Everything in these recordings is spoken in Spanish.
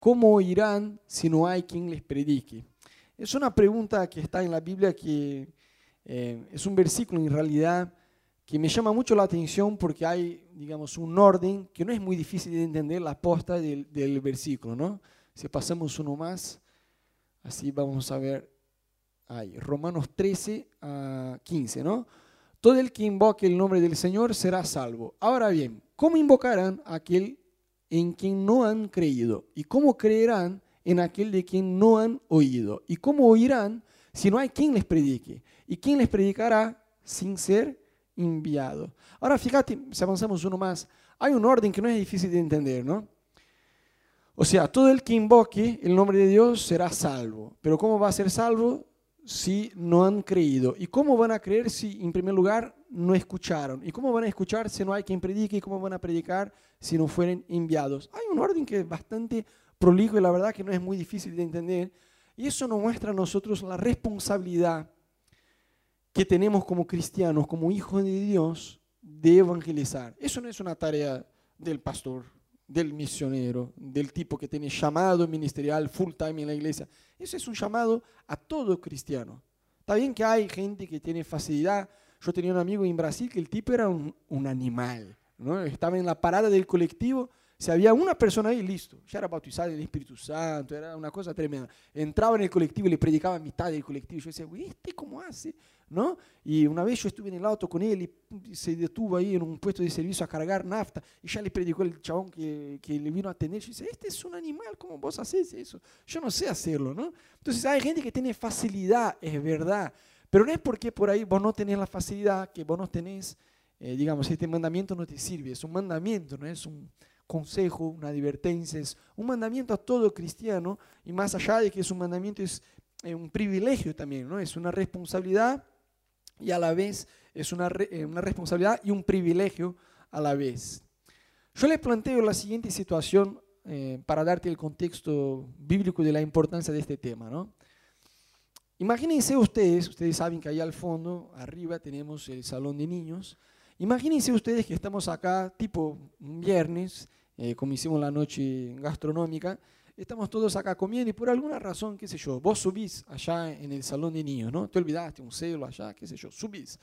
¿cómo oirán si no hay quien les predique? Es una pregunta que está en la Biblia que eh, es un versículo en realidad que me llama mucho la atención porque hay, digamos, un orden que no es muy difícil de entender la posta del, del versículo, ¿no? Si pasamos uno más, así vamos a ver ahí, Romanos 13 a 15, ¿no? Todo el que invoque el nombre del Señor será salvo. Ahora bien, ¿cómo invocarán a aquel en quien no han creído? ¿Y cómo creerán en aquel de quien no han oído? ¿Y cómo oirán si no hay quien les predique? ¿Y quién les predicará sin ser enviado? Ahora fíjate, si avanzamos uno más, hay un orden que no es difícil de entender, ¿no? O sea, todo el que invoque el nombre de Dios será salvo. Pero ¿cómo va a ser salvo? si no han creído? ¿Y cómo van a creer si, en primer lugar, no escucharon? ¿Y cómo van a escuchar si no hay quien predique? ¿Y cómo van a predicar si no fueren enviados? Hay un orden que es bastante prolijo y la verdad que no es muy difícil de entender. Y eso nos muestra a nosotros la responsabilidad que tenemos como cristianos, como hijos de Dios, de evangelizar. Eso no es una tarea del pastor, del misionero, del tipo que tiene llamado ministerial full time en la iglesia. Eso es un llamado a todo cristiano. Está bien que hay gente que tiene facilidad. Yo tenía un amigo en Brasil que el tipo era un, animal. ¿no? Estaba en la parada del colectivo si había una persona ahí, listo, ya era bautizado en el Espíritu Santo, era una cosa tremenda. Entraba en el colectivo y le predicaba a mitad del colectivo. Yo decía, ¿este cómo hace? ¿No? Y una vez yo estuve en el auto con él y se detuvo ahí en un puesto de servicio a cargar nafta y ya le predicó el chabón que, que le vino a atender. Yo decía, este es un animal, ¿cómo vos haces eso? Yo no sé hacerlo, ¿no? Entonces hay gente que tiene facilidad, es verdad, pero no es porque por ahí vos no tenés la facilidad que vos no tenés, eh, digamos, este mandamiento no te sirve, es un mandamiento, no es un consejo, una advertencia, es un mandamiento a todo cristiano y más allá de que es un mandamiento es eh, un privilegio también, ¿no? Es una responsabilidad y a la vez es una, eh, una responsabilidad y un privilegio a la vez. Yo les planteo la siguiente situación eh, para darte el contexto bíblico de la importancia de este tema, ¿no? Imagínense ustedes, ustedes saben que ahí al fondo, arriba tenemos el salón de niños. Imagínense ustedes que estamos acá, tipo un viernes, eh, como hicimos la noche gastronómica, estamos todos acá comiendo y por alguna razón, qué sé yo, vos subís allá en el salón de niños, ¿no? Te olvidaste un celo allá, qué sé yo, subís.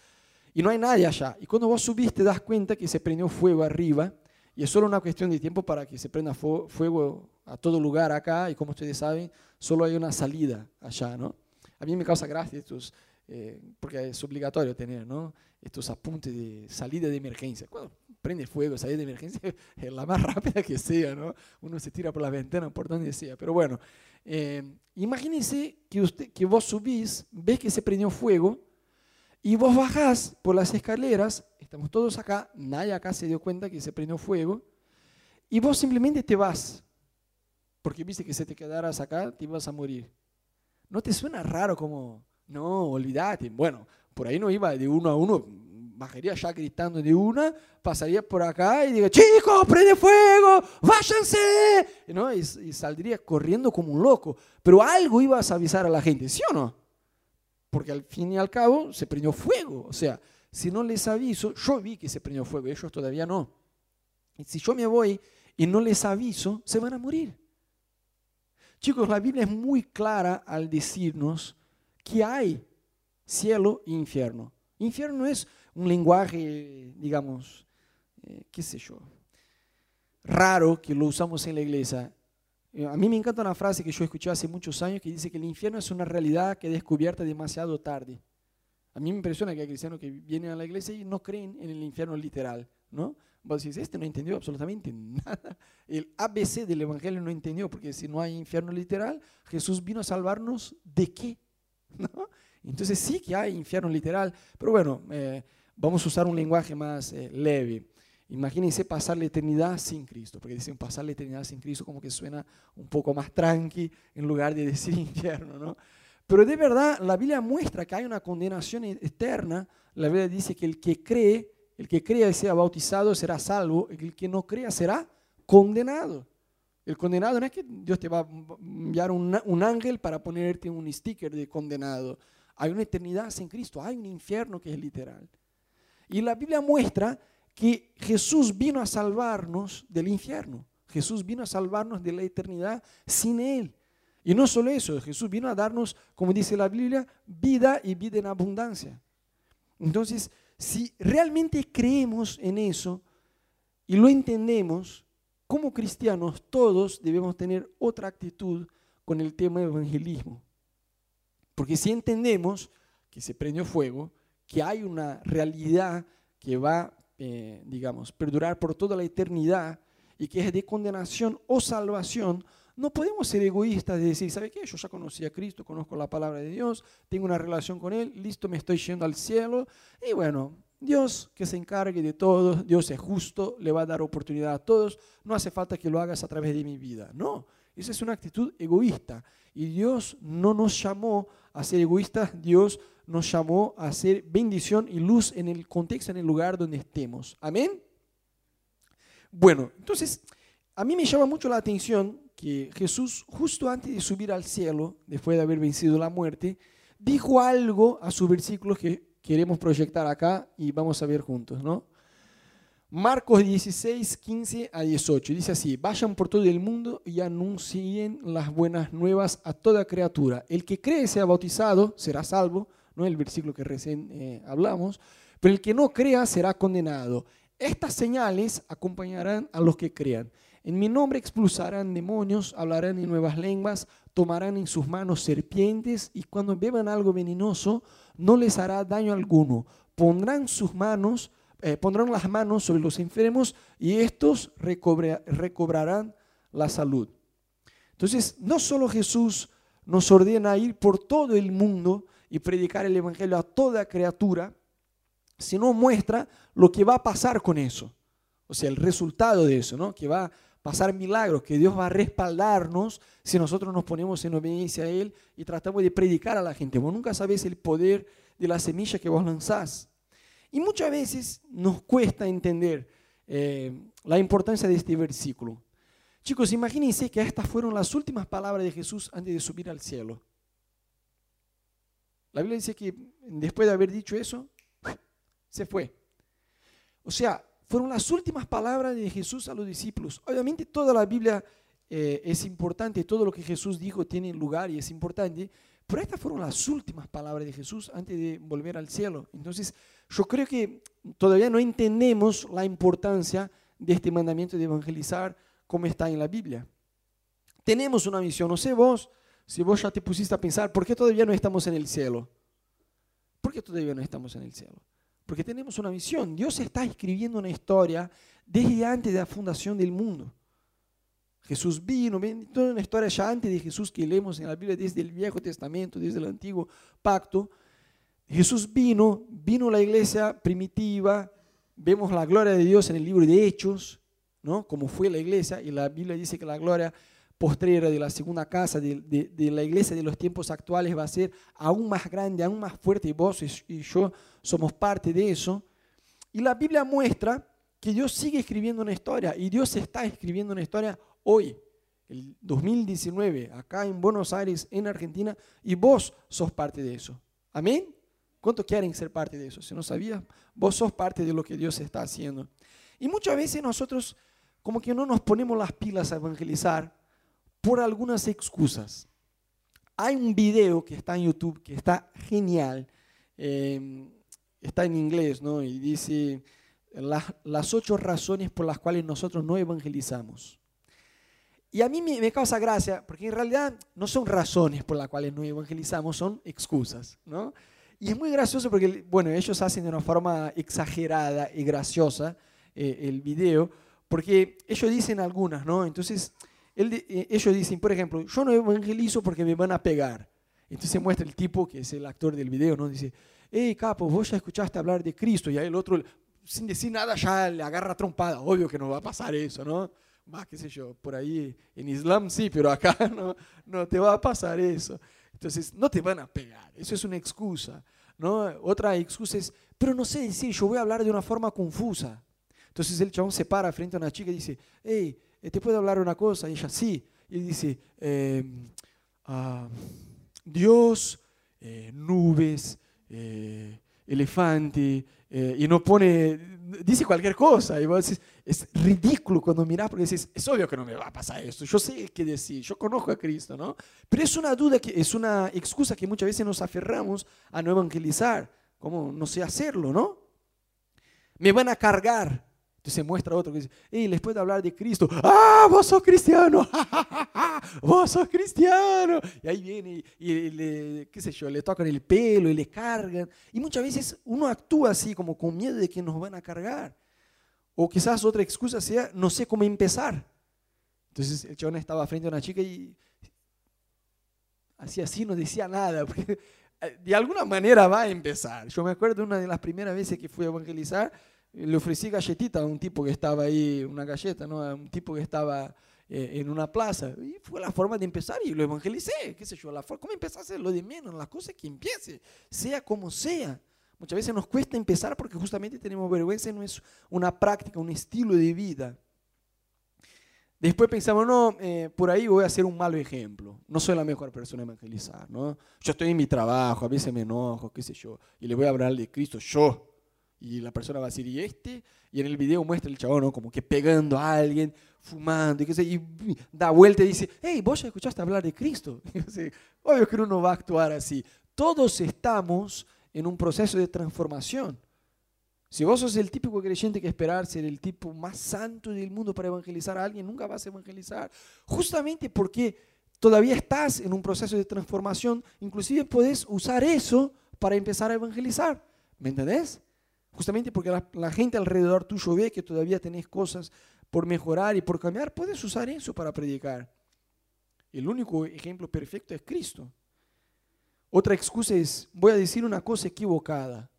Y no hay nadie allá. Y cuando vos subís te das cuenta que se prendió fuego arriba y es solo una cuestión de tiempo para que se prenda fuego a todo lugar acá y como ustedes saben, solo hay una salida allá, ¿no? A mí me causa gracia estos, eh, porque es obligatorio tener, ¿no? Estos apuntes de salida de emergencia. Cuando prende fuego, salir de emergencia, es la más rápida que sea, ¿no? Uno se tira por la ventana, por donde sea. Pero bueno, eh, imagínense que, usted, que vos subís, ves que se prendió fuego, y vos bajás por las escaleras, estamos todos acá, nadie acá se dio cuenta que se prendió fuego, y vos simplemente te vas, porque viste que si te quedaras acá, te ibas a morir. ¿No te suena raro como, no, olvídate? Bueno, por ahí no iba de uno a uno, bajaría ya gritando de una, pasaría por acá y diría, chicos, prende fuego, váyanse, ¿no? Y, y, saldría corriendo como un loco. Pero algo ibas a avisar a la gente, ¿sí o no? Porque al fin y al cabo se prendió fuego. O sea, si no les aviso, yo vi que se prendió fuego, ellos todavía no. Y si yo me voy y no les aviso, se van a morir. Chicos, la Biblia es muy clara al decirnos que hay cielo e infierno. Infierno es un lenguaje, digamos, eh, qué sé yo, raro que lo usamos en la iglesia. Eh, a mí me encanta una frase que yo escuché hace muchos años que dice que el infierno es una realidad que es descubierta demasiado tarde. A mí me impresiona que hay cristianos que vienen a la iglesia y no creen en el infierno literal, ¿no? Vos decís, este no entendió absolutamente nada. El ABC del Evangelio no entendió, porque si no hay infierno literal, Jesús vino a salvarnos de qué, ¿no? Entonces sí que hay infierno literal, pero bueno, eh, vamos a usar un lenguaje más eh, leve. Imagínense pasar la eternidad sin Cristo, porque dicen pasar la eternidad sin Cristo como que suena un poco más tranqui en lugar de decir infierno, ¿no? Pero de verdad la Biblia muestra que hay una condenación eterna. La Biblia dice que el que cree, el que crea y sea bautizado será salvo, el que no crea será condenado. El condenado no es que Dios te va a enviar un, ángel para ponerte un sticker de condenado. Hay una eternidad sin Cristo, hay un infierno que es literal. Y la Biblia muestra que Jesús vino a salvarnos del infierno. Jesús vino a salvarnos de la eternidad sin Él. Y no solo eso, Jesús vino a darnos, como dice la Biblia, vida y vida en abundancia. Entonces, si realmente creemos en eso y lo entendemos, como cristianos todos debemos tener otra actitud con el tema del evangelismo. Porque si entendemos que se prendió fuego, que hay una realidad que va, eh, digamos, perdurar por toda la eternidad y que es de condenación o salvación, no podemos ser egoístas de decir, ¿sabe qué? Yo ya conocí a Cristo, conozco la palabra de Dios, tengo una relación con Él, listo, me estoy yendo al cielo. Y bueno, Dios que se encargue de todo, Dios es justo, le va a dar oportunidad a todos, no hace falta que lo hagas a través de mi vida. No, esa es una actitud egoísta. Y Dios no nos llamó a ser egoístas, Dios nos llamó a ser bendición y luz en el contexto, en el lugar donde estemos. Amén. Bueno, entonces, a mí me llama mucho la atención que Jesús, justo antes de subir al cielo, después de haber vencido la muerte, dijo algo a su versículo que queremos proyectar acá y vamos a ver juntos, ¿no? Marcos 16, 15 a 18. Dice así, vayan por todo el mundo y anuncien las buenas nuevas a toda criatura. El que cree sea bautizado será salvo, no el versículo que recién eh, hablamos, pero el que no crea será condenado. Estas señales acompañarán a los que crean. En mi nombre expulsarán demonios, hablarán en nuevas lenguas, tomarán en sus manos serpientes y cuando beban algo venenoso no les hará daño alguno. Pondrán sus manos, eh, pondrán las manos sobre los enfermos y estos recobrarán la salud. Entonces, no solo Jesús nos ordena ir por todo el mundo y predicar el evangelio a toda criatura, sino muestra lo que va a pasar con eso. O sea, el resultado de eso, ¿no? Que va pasar milagros, que Dios va a respaldarnos si nosotros nos ponemos en obediencia a Él y tratamos de predicar a la gente. Vos nunca sabés el poder de la semilla que vos lanzás. Y muchas veces nos cuesta entender eh, la importancia de este versículo. Chicos, imagínense que estas fueron las últimas palabras de Jesús antes de subir al cielo. La Biblia dice que después de haber dicho eso, se fue. O sea, fueron las últimas palabras de Jesús a los discípulos. Obviamente toda la Biblia eh, es importante, todo lo que Jesús dijo tiene lugar y es importante, pero estas fueron las últimas palabras de Jesús antes de volver al cielo. Entonces, yo creo que todavía no entendemos la importancia de este mandamiento de evangelizar como está en la Biblia. Tenemos una misión, no sé vos, si vos ya te pusiste a pensar, ¿por qué todavía no estamos en el cielo? ¿Por qué todavía no estamos en el cielo? Porque tenemos una misión. Dios está escribiendo una historia desde antes de la fundación del mundo. Jesús vino, toda una historia ya antes de Jesús que leemos en la Biblia desde el Viejo Testamento, desde el Antiguo Pacto. Jesús vino, vino la iglesia primitiva, vemos la gloria de Dios en el libro de Hechos, ¿no? Como fue la iglesia, y la Biblia dice que la gloria postrera de la segunda casa de, la iglesia de los tiempos actuales va a ser aún más grande, aún más fuerte, y vos y yo somos parte de eso. Y la Biblia muestra que Dios sigue escribiendo una historia, y Dios está escribiendo una historia hoy, el 2019, acá en Buenos Aires, en Argentina, y vos sos parte de eso. Amén. ¿Cuántos quieren ser parte de eso? Si no sabías, vos sos parte de lo que Dios está haciendo. Y muchas veces nosotros como que no nos ponemos las pilas a evangelizar por algunas excusas. Hay un video que está en YouTube que está genial, em, está en inglés, ¿no? Y dice las ocho razones por las cuales nosotros no evangelizamos. Y a mí me, me, causa gracia, porque en realidad no son razones por las cuales no evangelizamos, son excusas, ¿no? Y es muy gracioso porque, bueno, ellos hacen de una forma exagerada y graciosa eh, el video, porque ellos dicen algunas, ¿no? Entonces, eh, ellos dicen, por ejemplo, yo no evangelizo porque me van a pegar. Entonces muestra el tipo, que es el actor del video, ¿no? Dice, hey, capo, vos ya escuchaste hablar de Cristo. Y ahí el otro, sin decir nada, ya le agarra trompada. Obvio que no va a pasar eso, ¿no? Va, qué sé yo, por ahí en Islam sí, pero acá no, no te va a pasar eso. Entonces, no te van a pegar. Eso es una excusa, ¿no? Otra excusa es, pero no sé decir, yo voy a hablar de una forma confusa. Entonces el chabón se para frente a una chica y dice, hey, eh, ¿te puedo hablar una cosa? Y ella, sí. Y dice, em, ah, Dios, eh, nubes, eh, elefante, eh, y no pone, dice cualquier cosa, y vos decís, es ridículo cuando mirás porque dices, es obvio que no me va a pasar esto, yo sé qué decir, yo conozco a Cristo, ¿no? Pero es una duda, que es una excusa que muchas veces nos aferramos a no evangelizar, como no sé hacerlo, ¿no? Me van a cargar, se muestra otro que dice, hey, les puedo hablar de Cristo. ¡Ah, vos sos cristiano! ¡Vos sos cristiano! Y ahí viene y, le, qué sé yo, le tocan el pelo y le cargan. Y muchas veces uno actúa así, como con miedo de que nos van a cargar. O quizás otra excusa sea, no sé cómo empezar. Entonces el chabón estaba frente a una chica y hacía así, no decía nada, de alguna manera va a empezar. Yo me acuerdo una de las primeras veces que fui a evangelizar, le ofrecí galletita a un tipo que estaba ahí, una galleta, ¿no? A un tipo que estaba eh, en una plaza. Y fue la forma de empezar y lo evangelicé, qué sé yo, la forma, ¿cómo empezar lo de menos? Las cosas que empiece, sea como sea. Muchas veces nos cuesta empezar porque justamente tenemos vergüenza, no es una práctica, un estilo de vida. Después pensamos, no, eh, por ahí voy a ser un malo ejemplo. No soy la mejor persona a evangelizar, ¿no? Yo estoy en mi trabajo, a veces me enojo, qué sé yo, y le voy a hablar de Cristo yo. Y la persona va a decir, ¿y este? Y en el video muestra el chabón, ¿no? Como que pegando a alguien, fumando, y, qué sé, y da vuelta y dice, hey, vos ya escuchaste hablar de Cristo. obvio que uno no va a actuar así. Todos estamos en un proceso de transformación. Si vos sos el típico creyente que esperar ser el tipo más santo del mundo para evangelizar a alguien, nunca vas a evangelizar. Justamente porque todavía estás en un proceso de transformación, inclusive puedes usar eso para empezar a evangelizar. ¿Me entendés? Justamente porque la, gente alrededor tuyo ve que todavía tenés cosas por mejorar y por cambiar, puedes usar eso para predicar. El único ejemplo perfecto es Cristo. Otra excusa es, voy a decir una cosa equivocada.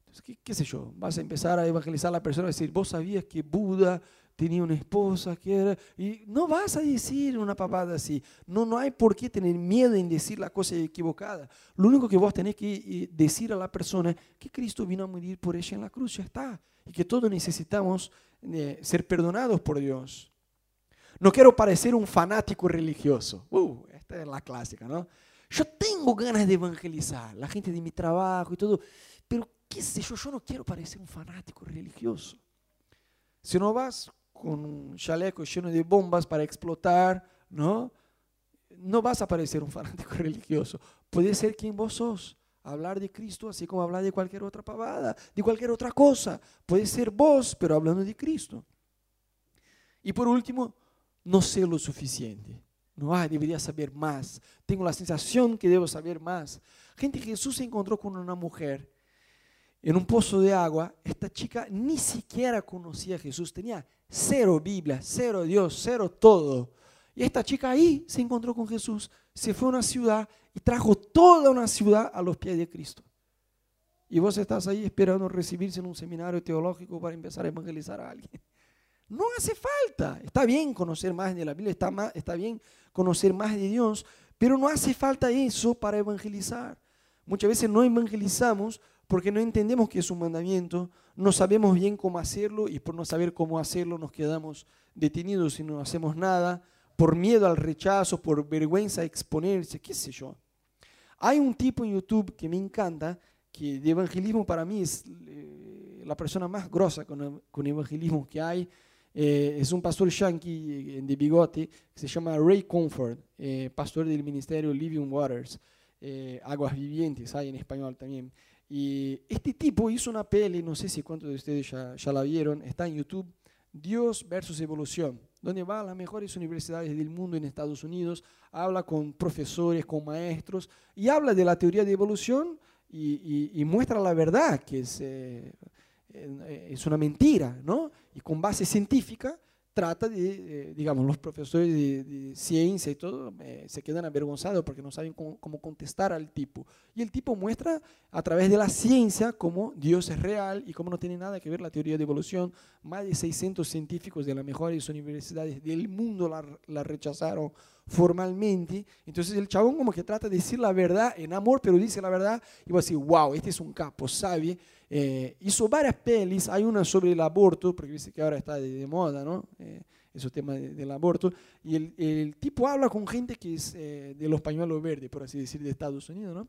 Entonces, ¿qué, sé yo? Vas a empezar a evangelizar a la persona y decir, vos sabías que Buda tenía una esposa que era... Y no vas a decir una papada así. No, no hay por qué tener miedo en decir la cosa equivocada. Lo único que vos tenés que eh, decir a la persona es que Cristo vino a morir por ella en la cruz, ya está. Y que todos necesitamos eh, ser perdonados por Dios. No quiero parecer un fanático religioso. Uh, esta es la clásica, ¿no? Yo tengo ganas de evangelizar, la gente de mi trabajo y todo, pero qué sé yo, yo no quiero parecer un fanático religioso. Si no vas con un chaleco lleno de bombas para explotar, ¿no? No vas a parecer un fanático religioso. Puede ser quien vos sos. Hablar de Cristo así como hablar de cualquier otra pavada, de cualquier otra cosa. Puede ser vos, pero hablando de Cristo. Y por último, no sé lo suficiente. No, ah, debería saber más. Tengo la sensación que debo saber más. Gente, Jesús se encontró con una mujer en un pozo de agua. Esta chica ni siquiera conocía a Jesús. Tenía cero Biblia, cero Dios, cero todo. Y esta chica ahí se encontró con Jesús, se fue a una ciudad y trajo toda una ciudad a los pies de Cristo. Y vos estás ahí esperando recibirse en un seminario teológico para empezar a evangelizar a alguien. No hace falta. Está bien conocer más de la Biblia, está, está bien conocer más de Dios, pero no hace falta eso para evangelizar. Muchas veces no evangelizamos porque no entendemos que es un mandamiento, no sabemos bien cómo hacerlo y por no saber cómo hacerlo nos quedamos detenidos y no hacemos nada, por miedo al rechazo, por vergüenza a exponerse, qué sé yo. Hay un tipo en YouTube que me encanta, que de evangelismo para mí es eh, la persona más grosa con, con evangelismo que hay. Eh, es un pastor yankee eh, de bigote que se llama Ray Comfort, pastor del ministerio Living Waters, Aguas Vivientes, hay en español también. Y este tipo hizo una peli, no sé si cuántos de ustedes ya, la vieron, está en YouTube, Dios versus Evolución, donde va a las mejores universidades del mundo en Estados Unidos, habla con profesores, con maestros, y habla de la teoría de evolución y, muestra la verdad, que es, eh, eh, es una mentira, ¿no? Y con base científica trata de, eh, digamos, los profesores de, ciencia y todo eh, se quedan avergonzados porque no saben cómo, contestar al tipo. Y el tipo muestra a través de la ciencia cómo Dios es real y cómo no tiene nada que ver la teoría de evolución. Más de 600 científicos de las mejores universidades del mundo la, la rechazaron formalmente. Entonces el chabón como que trata de decir la verdad en amor, pero dice la verdad y va a decir, wow, este es un capo, sabe eh, hizo varias pelis, hay una sobre el aborto, porque dice que ahora está de, moda, ¿no? Eh, esos temas del aborto. Y el, el, tipo habla con gente que es eh, de los pañuelos verdes, por así decir, de Estados Unidos, ¿no?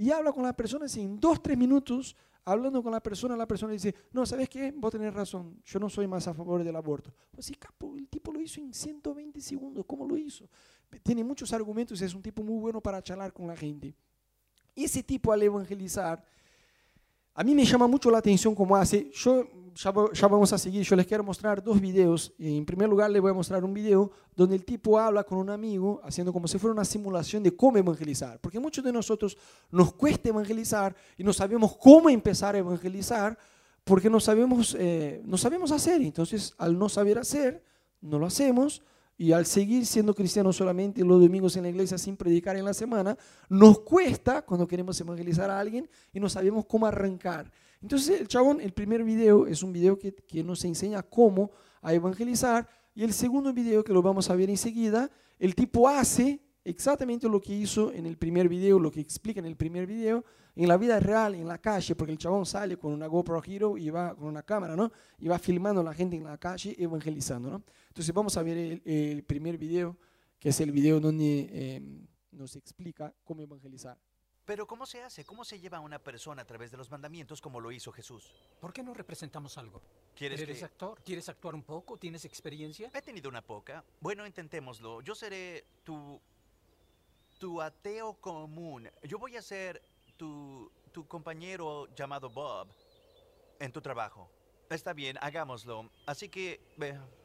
y habla con la persona y en dos, tres minutos, hablando con la persona, la persona dice, no, ¿sabes qué? Vos tenés razón, yo no soy más a favor del aborto. Pues sí, capo, el tipo lo hizo en 120 segundos, ¿cómo lo hizo? Tiene muchos argumentos es un tipo muy bueno para charlar con la gente. Ese tipo al evangelizar, a mí me llama mucho la atención cómo hace. Yo ya, vamos a seguir. Yo les quiero mostrar dos videos. En primer lugar, les voy a mostrar un video donde el tipo habla con un amigo, haciendo como si fuera una simulación de cómo evangelizar. Porque muchos de nosotros nos cuesta evangelizar y no sabemos cómo empezar a evangelizar porque no sabemos, eh, no sabemos hacer. Entonces, al no saber hacer, no lo hacemos y al seguir siendo cristianos solamente los domingos en la iglesia sin predicar en la semana, nos cuesta cuando queremos evangelizar a alguien y no sabemos cómo arrancar. Entonces el chabón, el primer video es un video que, que nos enseña cómo a evangelizar y el segundo video que lo vamos a ver enseguida, el tipo hace exactamente lo que hizo en el primer video, lo que explica en el primer video, en la vida real, en la calle, porque el chabón sale con una GoPro Hero y va con una cámara, ¿no? Y va filmando a la gente en la calle, evangelizando, ¿no? Entonces vamos a ver el, primer video, que es el video donde em, nos explica cómo evangelizar. Pero ¿cómo se hace? ¿Cómo se lleva a una persona a través de los mandamientos como lo hizo Jesús? ¿Por qué no representamos algo? ¿Quieres ¿Eres actor? ¿Quieres actuar un poco? ¿Tienes experiencia? He tenido una poca. Bueno, intentémoslo. Yo seré tu... tu ateo común. Yo voy a ser tu, tu compañero llamado Bob en tu trabajo. Está bien, hagámoslo. Así que,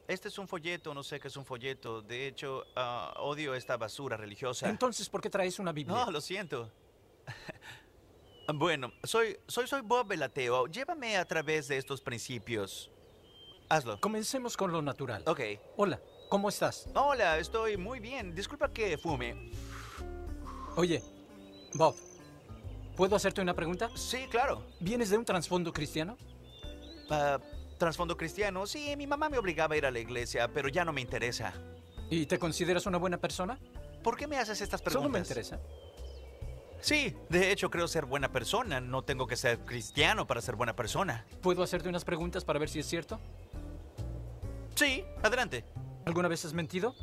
este es un folleto, no sé qué es un folleto. De hecho, ah, odio esta basura religiosa. Entonces, ¿por qué traes una Biblia? No, lo siento. bueno, soy, soy, soy Bob el ateo. Llévame a través de estos principios. Hazlo. Comencemos con lo natural. Ok. Hola, ¿cómo estás? Hola, estoy muy bien. Disculpa que fume. Oye, Bob, ¿puedo hacerte una pregunta? Sí, claro. ¿Vienes de un trasfondo cristiano? Uh, trasfondo cristiano. Sí, mi mamá me obligaba a ir a la iglesia, pero ya no me interesa. ¿Y te consideras una buena persona? ¿Por qué me haces estas preguntas? Solo me interesa. Sí, de hecho creo ser buena persona. No tengo que ser cristiano para ser buena persona. ¿Puedo hacerte unas preguntas para ver si es cierto? Sí, adelante. ¿Alguna vez has mentido?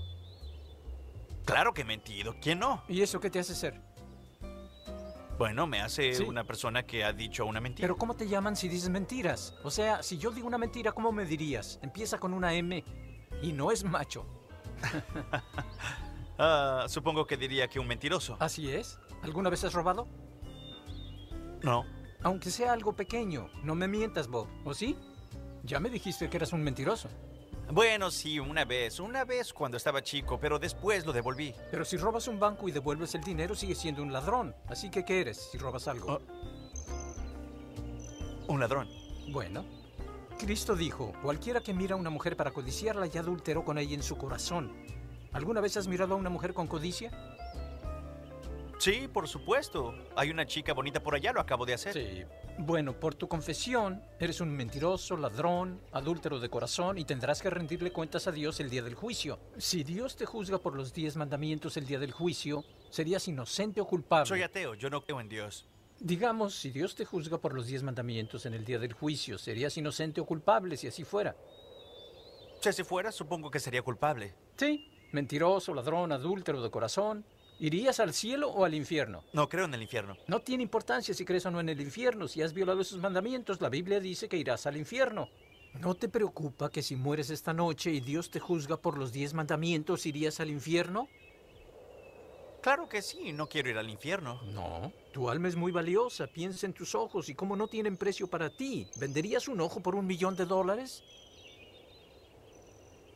Claro que he mentido. ¿Quién no? ¿Y eso qué te hace ser? Bueno, me hace una persona que ha dicho una mentira. Pero ¿cómo te llaman si dices mentiras? O sea, si yo digo una mentira, ¿cómo me dirías? Empieza con una M y no es macho. Ah, supongo que diría que un mentiroso. Así es. ¿Alguna vez has robado? No. Aunque sea algo pequeño, no me mientas, Bob, ¿o sí? Ya me dijiste que eras un mentiroso. Bueno, sí, una vez. Una vez cuando estaba chico, pero después lo devolví. Pero si robas un banco y devuelves el dinero, sigues siendo un ladrón. Así que, ¿qué eres si robas algo? Oh. Un ladrón. Bueno. Cristo dijo, cualquiera que mira a una mujer para codiciarla ya adulteró con ella en su corazón. ¿Alguna vez has mirado a una mujer con codicia? Sí, por supuesto. Hay una chica bonita por allá, lo acabo de hacer. Sí. Bueno, por tu confesión, eres un mentiroso, ladrón, adúltero de corazón y tendrás que rendirle cuentas a Dios el día del juicio. Si Dios te juzga por los diez mandamientos el día del juicio, serías inocente o culpable. Soy ateo, yo no creo en Dios. Digamos, si Dios te juzga por los diez mandamientos en el día del juicio, serías inocente o culpable si así fuera. Si así fuera, supongo que sería culpable. Sí, mentiroso, ladrón, adúltero de corazón, ¿Irías al cielo o al infierno? No creo en el infierno. No tiene importancia si crees o no en el infierno. Si has violado esos mandamientos, la Biblia dice que irás al infierno. ¿No te preocupa que si mueres esta noche y Dios te juzga por los diez mandamientos, irías al infierno? Claro que sí, no quiero ir al infierno. No, tu alma es muy valiosa, piensa en tus ojos y cómo no tienen precio para ti. ¿Venderías un ojo por un millón de dólares?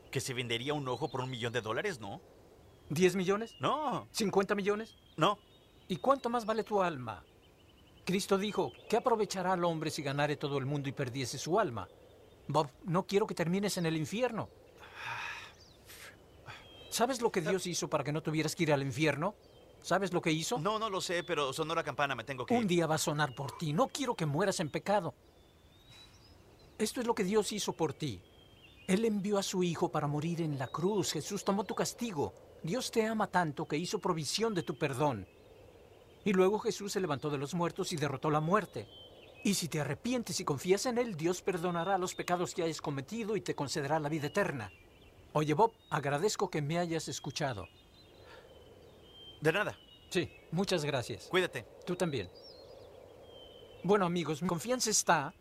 ¿Que se vendería un ojo por un millón de dólares? No. ¿10 millones? No. ¿50 millones? No. ¿Y cuánto más vale tu alma? Cristo dijo, ¿qué aprovechará al hombre si ganare todo el mundo y perdiese su alma? Bob, no quiero que termines en el infierno. ¿Sabes lo que Dios hizo para que no tuvieras que ir al infierno? ¿Sabes lo que hizo? No, no lo sé, pero sonó la campana, me tengo que Un día va a sonar por ti. No quiero que mueras en pecado. Esto es lo que Dios hizo por ti. Él envió a su Hijo para morir en la cruz. Jesús tomó tu castigo. Dios te ama tanto que hizo provisión de tu perdón. Y luego Jesús se levantó de los muertos y derrotó la muerte. Y si te arrepientes y confías en Él, Dios perdonará los pecados que hayas cometido y te concederá la vida eterna. Oye, Bob, agradezco que me hayas escuchado. De nada. Sí, muchas gracias. Cuídate. Tú también. Bueno, amigos, mi confianza está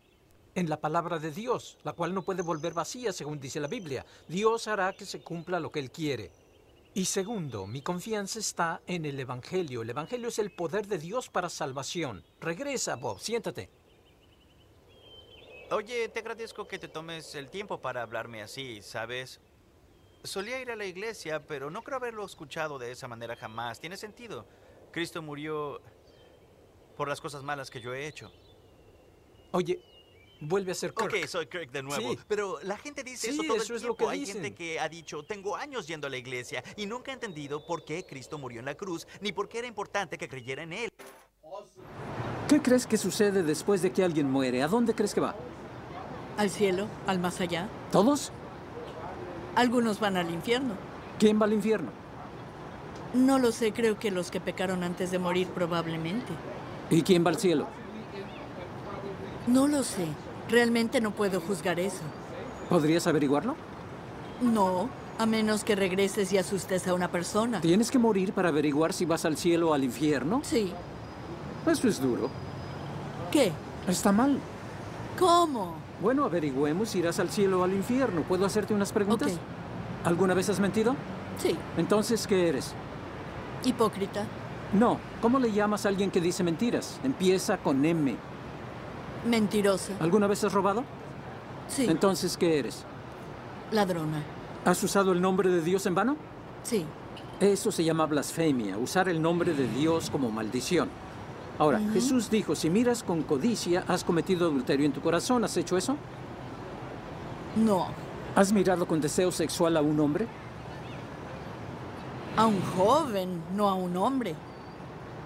en la palabra de Dios, la cual no puede volver vacía, según dice la Biblia. Dios hará que se cumpla lo que Él quiere. Y segundo, mi confianza está en el Evangelio. El Evangelio es el poder de Dios para salvación. Regresa, Bob, siéntate. Oye, te agradezco que te tomes el tiempo para hablarme así, ¿sabes? Solía ir a la iglesia, pero no creo haberlo escuchado de esa manera jamás. Tiene sentido. Cristo murió por las cosas malas que yo he hecho. Oye, vuelve a ser Kirk. Ok, soy Kirk de nuevo. Sí. Pero la gente dice Sí, eso todo eso el es lo tiempo. que Hay dicen. gente que ha dicho, tengo años yendo a la iglesia y nunca he entendido por qué Cristo murió en la cruz, ni por qué era importante que creyera en él. ¿Qué crees que sucede después de que alguien muere? ¿A dónde crees que va? Al cielo, al más allá. ¿Todos? Algunos van al infierno. ¿Quién va al infierno? No lo sé, creo que los que pecaron antes de morir probablemente. ¿Y quién va al cielo? No lo sé. Realmente no puedo juzgar eso. ¿Podrías averiguarlo? No, a menos que regreses y asustes a una persona. ¿Tienes que morir para averiguar si vas al cielo o al infierno? Sí. Eso es duro. ¿Qué? Está mal. ¿Cómo? Bueno, averigüemos si irás al cielo o al infierno. ¿Puedo hacerte unas preguntas? Ok. ¿Alguna vez has mentido? Sí. Entonces, ¿qué eres? Hipócrita. No. ¿Cómo le llamas a alguien que dice mentiras? Empieza con M. Mentirosa. ¿Alguna vez has robado? Sí. Entonces, ¿qué eres? Ladrona. ¿Has usado el nombre de Dios en vano? Sí. Eso se llama blasfemia, usar el nombre de Dios como maldición. Ahora, Jesús dijo, si miras con codicia, has cometido adulterio en tu corazón. ¿Has hecho eso? No. ¿Has mirado con deseo sexual a un hombre? A un joven, no a un hombre.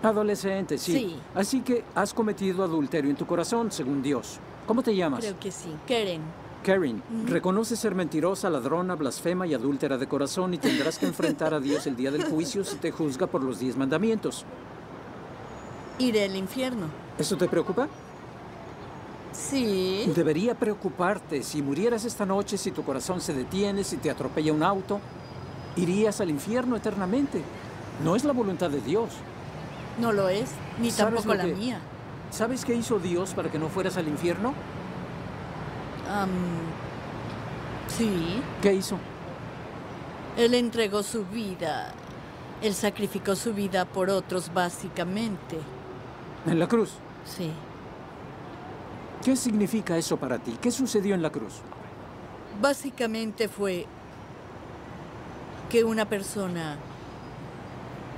Adolescente, sí. Sí. Así que has cometido adulterio en tu corazón, según Dios. ¿Cómo te llamas? Creo que sí. Keren. Karen, reconoces ser mentirosa, ladrona, blasfema y adúltera de corazón y tendrás que enfrentar a Dios el día del juicio si te juzga por los diez mandamientos. Iré al infierno. ¿Eso te preocupa? Sí. Debería preocuparte. Si murieras esta noche, si tu corazón se detiene, si te atropella un auto, irías al infierno eternamente. No es la voluntad de Dios. No lo es. Ni ¿Sabes tampoco la que- mía. ¿Sabes qué hizo Dios para que no fueras al infierno? Sí. ¿Qué hizo? Él entregó su vida. Él sacrificó su vida por otros, básicamente. En la cruz. Sí. ¿Qué significa eso para ti? ¿Qué sucedió en la cruz? Básicamente fue que una persona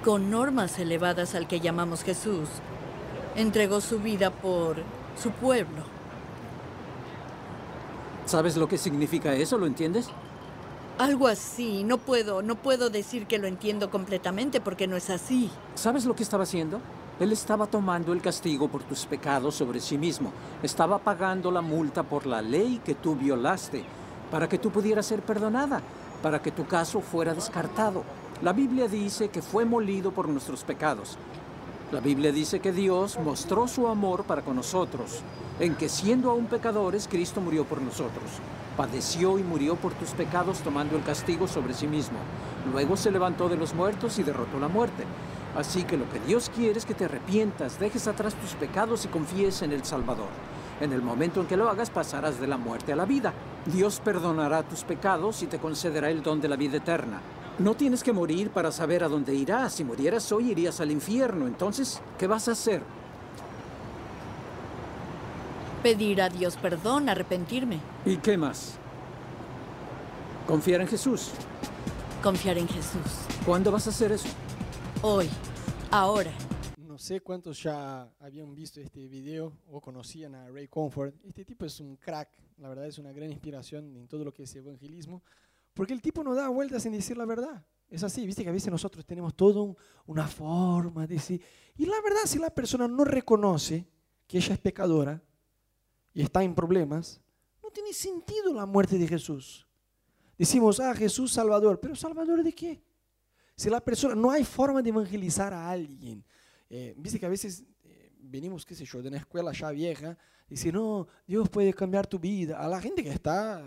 con normas elevadas al que llamamos Jesús entregó su vida por su pueblo. ¿Sabes lo que significa eso? ¿Lo entiendes? Algo así. No puedo, no puedo decir que lo entiendo completamente porque no es así. ¿Sabes lo que estaba haciendo? Él estaba tomando el castigo por tus pecados sobre sí mismo. Estaba pagando la multa por la ley que tú violaste, para que tú pudieras ser perdonada, para que tu caso fuera descartado. La Biblia dice que fue molido por nuestros pecados. La Biblia dice que Dios mostró su amor para con nosotros, en que siendo aún pecadores, Cristo murió por nosotros. Padeció y murió por tus pecados tomando el castigo sobre sí mismo. Luego se levantó de los muertos y derrotó la muerte. Así que lo que Dios quiere es que te arrepientas, dejes atrás tus pecados y confíes en el Salvador. En el momento en que lo hagas pasarás de la muerte a la vida. Dios perdonará tus pecados y te concederá el don de la vida eterna. No tienes que morir para saber a dónde irás. Si murieras hoy irías al infierno. Entonces, ¿qué vas a hacer? Pedir a Dios perdón, arrepentirme, ¿Y qué más? Confiar en Jesús. confiar en Jesús. ¿Cuándo vas a hacer eso? Hoy, ahora. No sé cuántos ya habían visto este video o conocían a Ray Comfort. Este tipo es un crack, la verdad es una gran inspiración en todo lo que es evangelismo, porque el tipo no da vueltas en decir la verdad. Es así, viste que a veces nosotros tenemos todo una forma de decir. Y la verdad, si la persona no reconoce que ella es pecadora y está en problemas, no tiene sentido la muerte de Jesús. Decimos, ah, Jesús Salvador, pero Salvador de qué? Si la persona, no hay forma de evangelizar a alguien. Eh, Viste que a veces eh, venimos, qué sé yo, de una escuela ya vieja, decir, no, Dios puede cambiar tu vida. A la gente que está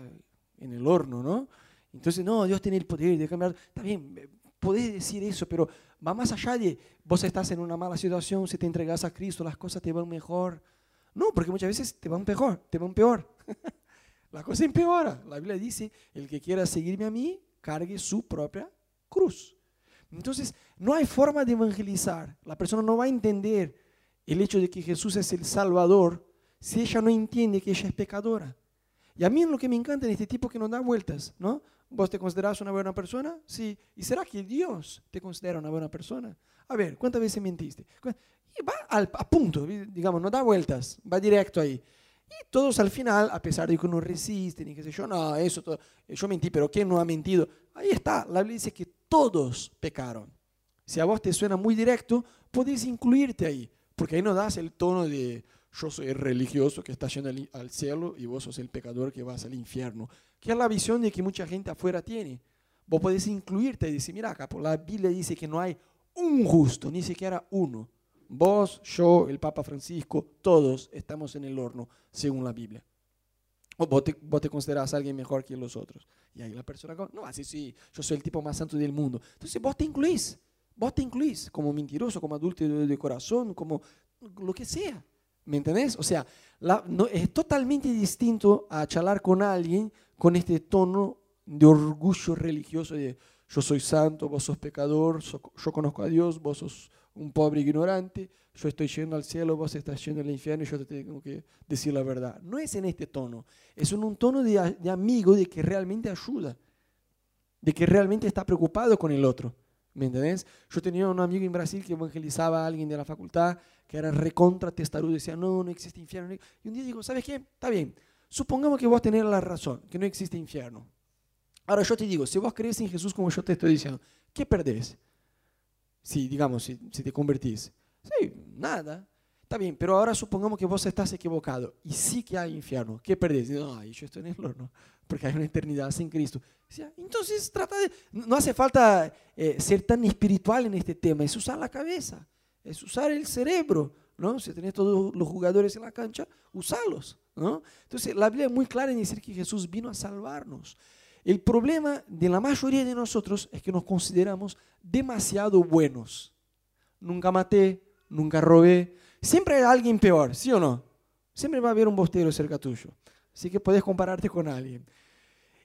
en el horno, ¿no? Entonces, no, Dios tiene el poder de cambiar. Está bien, podés decir eso, pero va más allá de vos estás en una mala situación, si te entregas a Cristo, las cosas te van mejor. No, porque muchas veces te van peor, te van peor. La cosa empeora. La Biblia dice, el que quiera seguirme a mí, cargue su propia cruz. Entonces, no hay forma de evangelizar. La persona no va a entender el hecho de que Jesús es el Salvador si ella no entiende que ella es pecadora. Y a mí lo que me encanta en este tipo que nos da vueltas, ¿no? ¿Vos te considerás una buena persona? Sí. ¿Y será que Dios te considera una buena persona? A ver, ¿cuántas veces mentiste? Y va al, a punto, digamos, no da vueltas, va directo ahí. Y todos al final, a pesar de que uno resisten y qué sé yo, no, eso, todo, yo mentí, pero ¿quién no ha mentido? Ahí está, la Biblia dice que todos pecaron. Si a vos te suena muy directo, podés incluirte ahí, porque ahí no das el tono de yo soy el religioso que está yendo al cielo y vos sos el pecador que vas al infierno, que es la visión de que mucha gente afuera tiene. Vos podés incluirte y decir, mira acá, la Biblia dice que no hay un justo, ni siquiera uno. Vos, yo, el Papa Francisco, todos estamos en el horno, según la Biblia. O vos te, vos te considerás alguien mejor que los otros. Y ahí la persona, no, así sí, yo soy el tipo más santo del mundo. Entonces vos te incluís, vos te incluís como mentiroso, como adulto de, corazón, como lo que sea. ¿Me entendés? O sea, no, es totalmente distinto a charlar con alguien con este tono de orgullo religioso de yo soy santo, vos sos pecador, yo conozco a Dios, vos sos un pobre ignorante, yo estoy yendo al cielo, vos estás yendo al infierno y yo te tengo que decir la verdad. No es en este tono, es en un tono de, de amigo, de que realmente ayuda, de que realmente está preocupado con el otro. ¿Me entendés? Yo tenía un amigo en Brasil que evangelizaba a alguien de la facultad que era recontra testarudo, decía, no, no existe infierno. Y un día digo, ¿sabes qué? Está bien, supongamos que vos tenés la razón, que no existe infierno. Ahora yo te digo, si vos crees en Jesús como yo te estoy diciendo, ¿qué perdés? Si, digamos, si, si te convertís. Sí, nada. Está bien, pero ahora supongamos que vos estás equivocado y sí que hay infierno. ¿Qué perdés? No, yo estoy en el horno, porque hay una eternidad sin Cristo. Entonces trata de... No hace falta eh, ser tan espiritual en este tema, es usar la cabeza, es usar el cerebro. ¿no? Si tenés todos los jugadores en la cancha, usalos. ¿no? Entonces la Biblia es muy clara en decir que Jesús vino a salvarnos. El problema de la mayoría de nosotros es que nos consideramos demasiado buenos. Nunca maté, nunca robé. Siempre hay alguien peor, ¿sí o no? Siempre va a haber un bostero cerca tuyo. Así que puedes compararte con alguien.